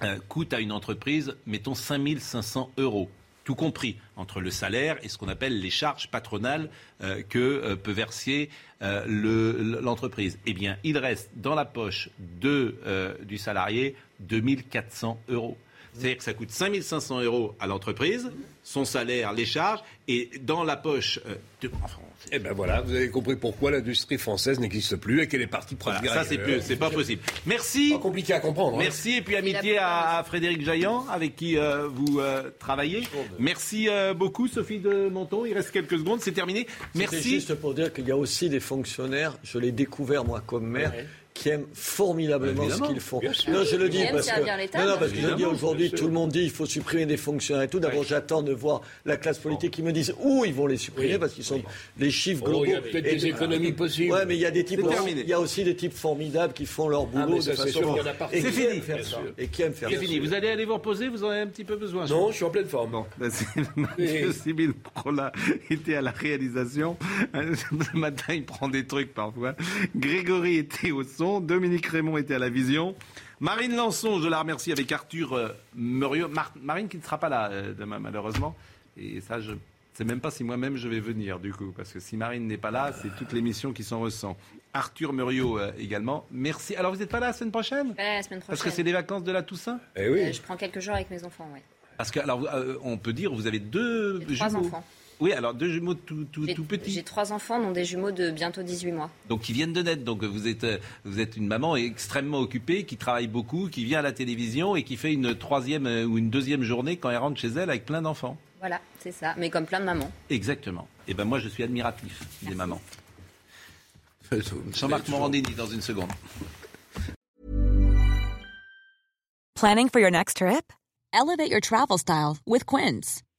euh, coûte à une entreprise, mettons 5500 euros tout compris, entre le salaire et ce qu'on appelle les charges patronales euh, que euh, peut verser euh, le- l'entreprise. Eh bien, il reste dans la poche du salarié 2400 euros. C'est-à-dire que ça coûte 5500 euros à l'entreprise, son salaire, les charges, et dans la poche euh, de... enfin, Eh ben voilà, vous avez compris pourquoi l'industrie française n'existe plus et qu'elle est partie voilà, produire. ça c'est plus, c'est pas possible. Merci. Pas compliqué à comprendre. hein. Merci et puis amitié à, à Frédéric Jaillant avec qui euh, vous euh, travaillez. Merci euh, beaucoup Sophie de Menton. Il reste quelques secondes, c'est terminé. Merci. juste pour dire qu'il y a aussi des fonctionnaires, je l'ai découvert moi comme maire, qui aiment formidablement ce qu'ils font. Non, je le dis parce que, non, non, parce que je le dis aujourd'hui, tout le monde dit il faut supprimer des fonctionnaires et tout. D'abord, j'attends de voir la classe politique qui me dise où ils vont les supprimer parce qu'ils sont les chiffres Oh, globaux. il y a peut-être Et- des économies possibles. Ouais, mais il y a des types, il y a aussi des types formidables qui font leur Ah, boulot ça, de c'est façon C'est qui fini. aiment faire Bien ça. sûr. Et qui aiment faire C'est ça. fini. Vous allez aller vous reposer. Vous en avez un petit peu besoin. Non, je suis en pleine forme. Bon, Mathieu Sibyl Prola était à la réalisation. Ce matin, il prend des trucs parfois. Grégory était au son. Dominique Raymond était à la vision. Marine Lançon, je la remercie avec Arthur euh, Muriot. Mar- Marine qui ne sera pas là euh, demain, malheureusement. Et ça, je ne sais même pas si moi-même je vais venir, du coup. Parce que si Marine n'est pas là, c'est toute l'émission qui s'en ressent. Arthur Muriot euh, également. Merci. Alors, vous n'êtes pas là la semaine prochaine? La semaine prochaine. Parce que c'est les vacances de la Toussaint? Eh oui. Euh, je prends quelques jours avec mes enfants. Parce que, alors, euh, on peut dire, vous avez deux trois enfants. Oui, alors deux jumeaux tout, tout, tout petits. J'ai trois enfants, dont des jumeaux de bientôt 18 mois. Donc qui viennent de naître. Donc vous êtes, euh, vous êtes une maman extrêmement occupée, qui travaille beaucoup, qui vient à la télévision et qui fait une troisième euh, ou une deuxième journée quand elle rentre chez elle avec plein d'enfants. Voilà, c'est ça. Mais comme plein de mamans. Exactement. Et ben moi je suis admiratif des mamans. Jean-Marc Morandini dans une seconde. Planning for your next trip? Elevate your travel style with Quince.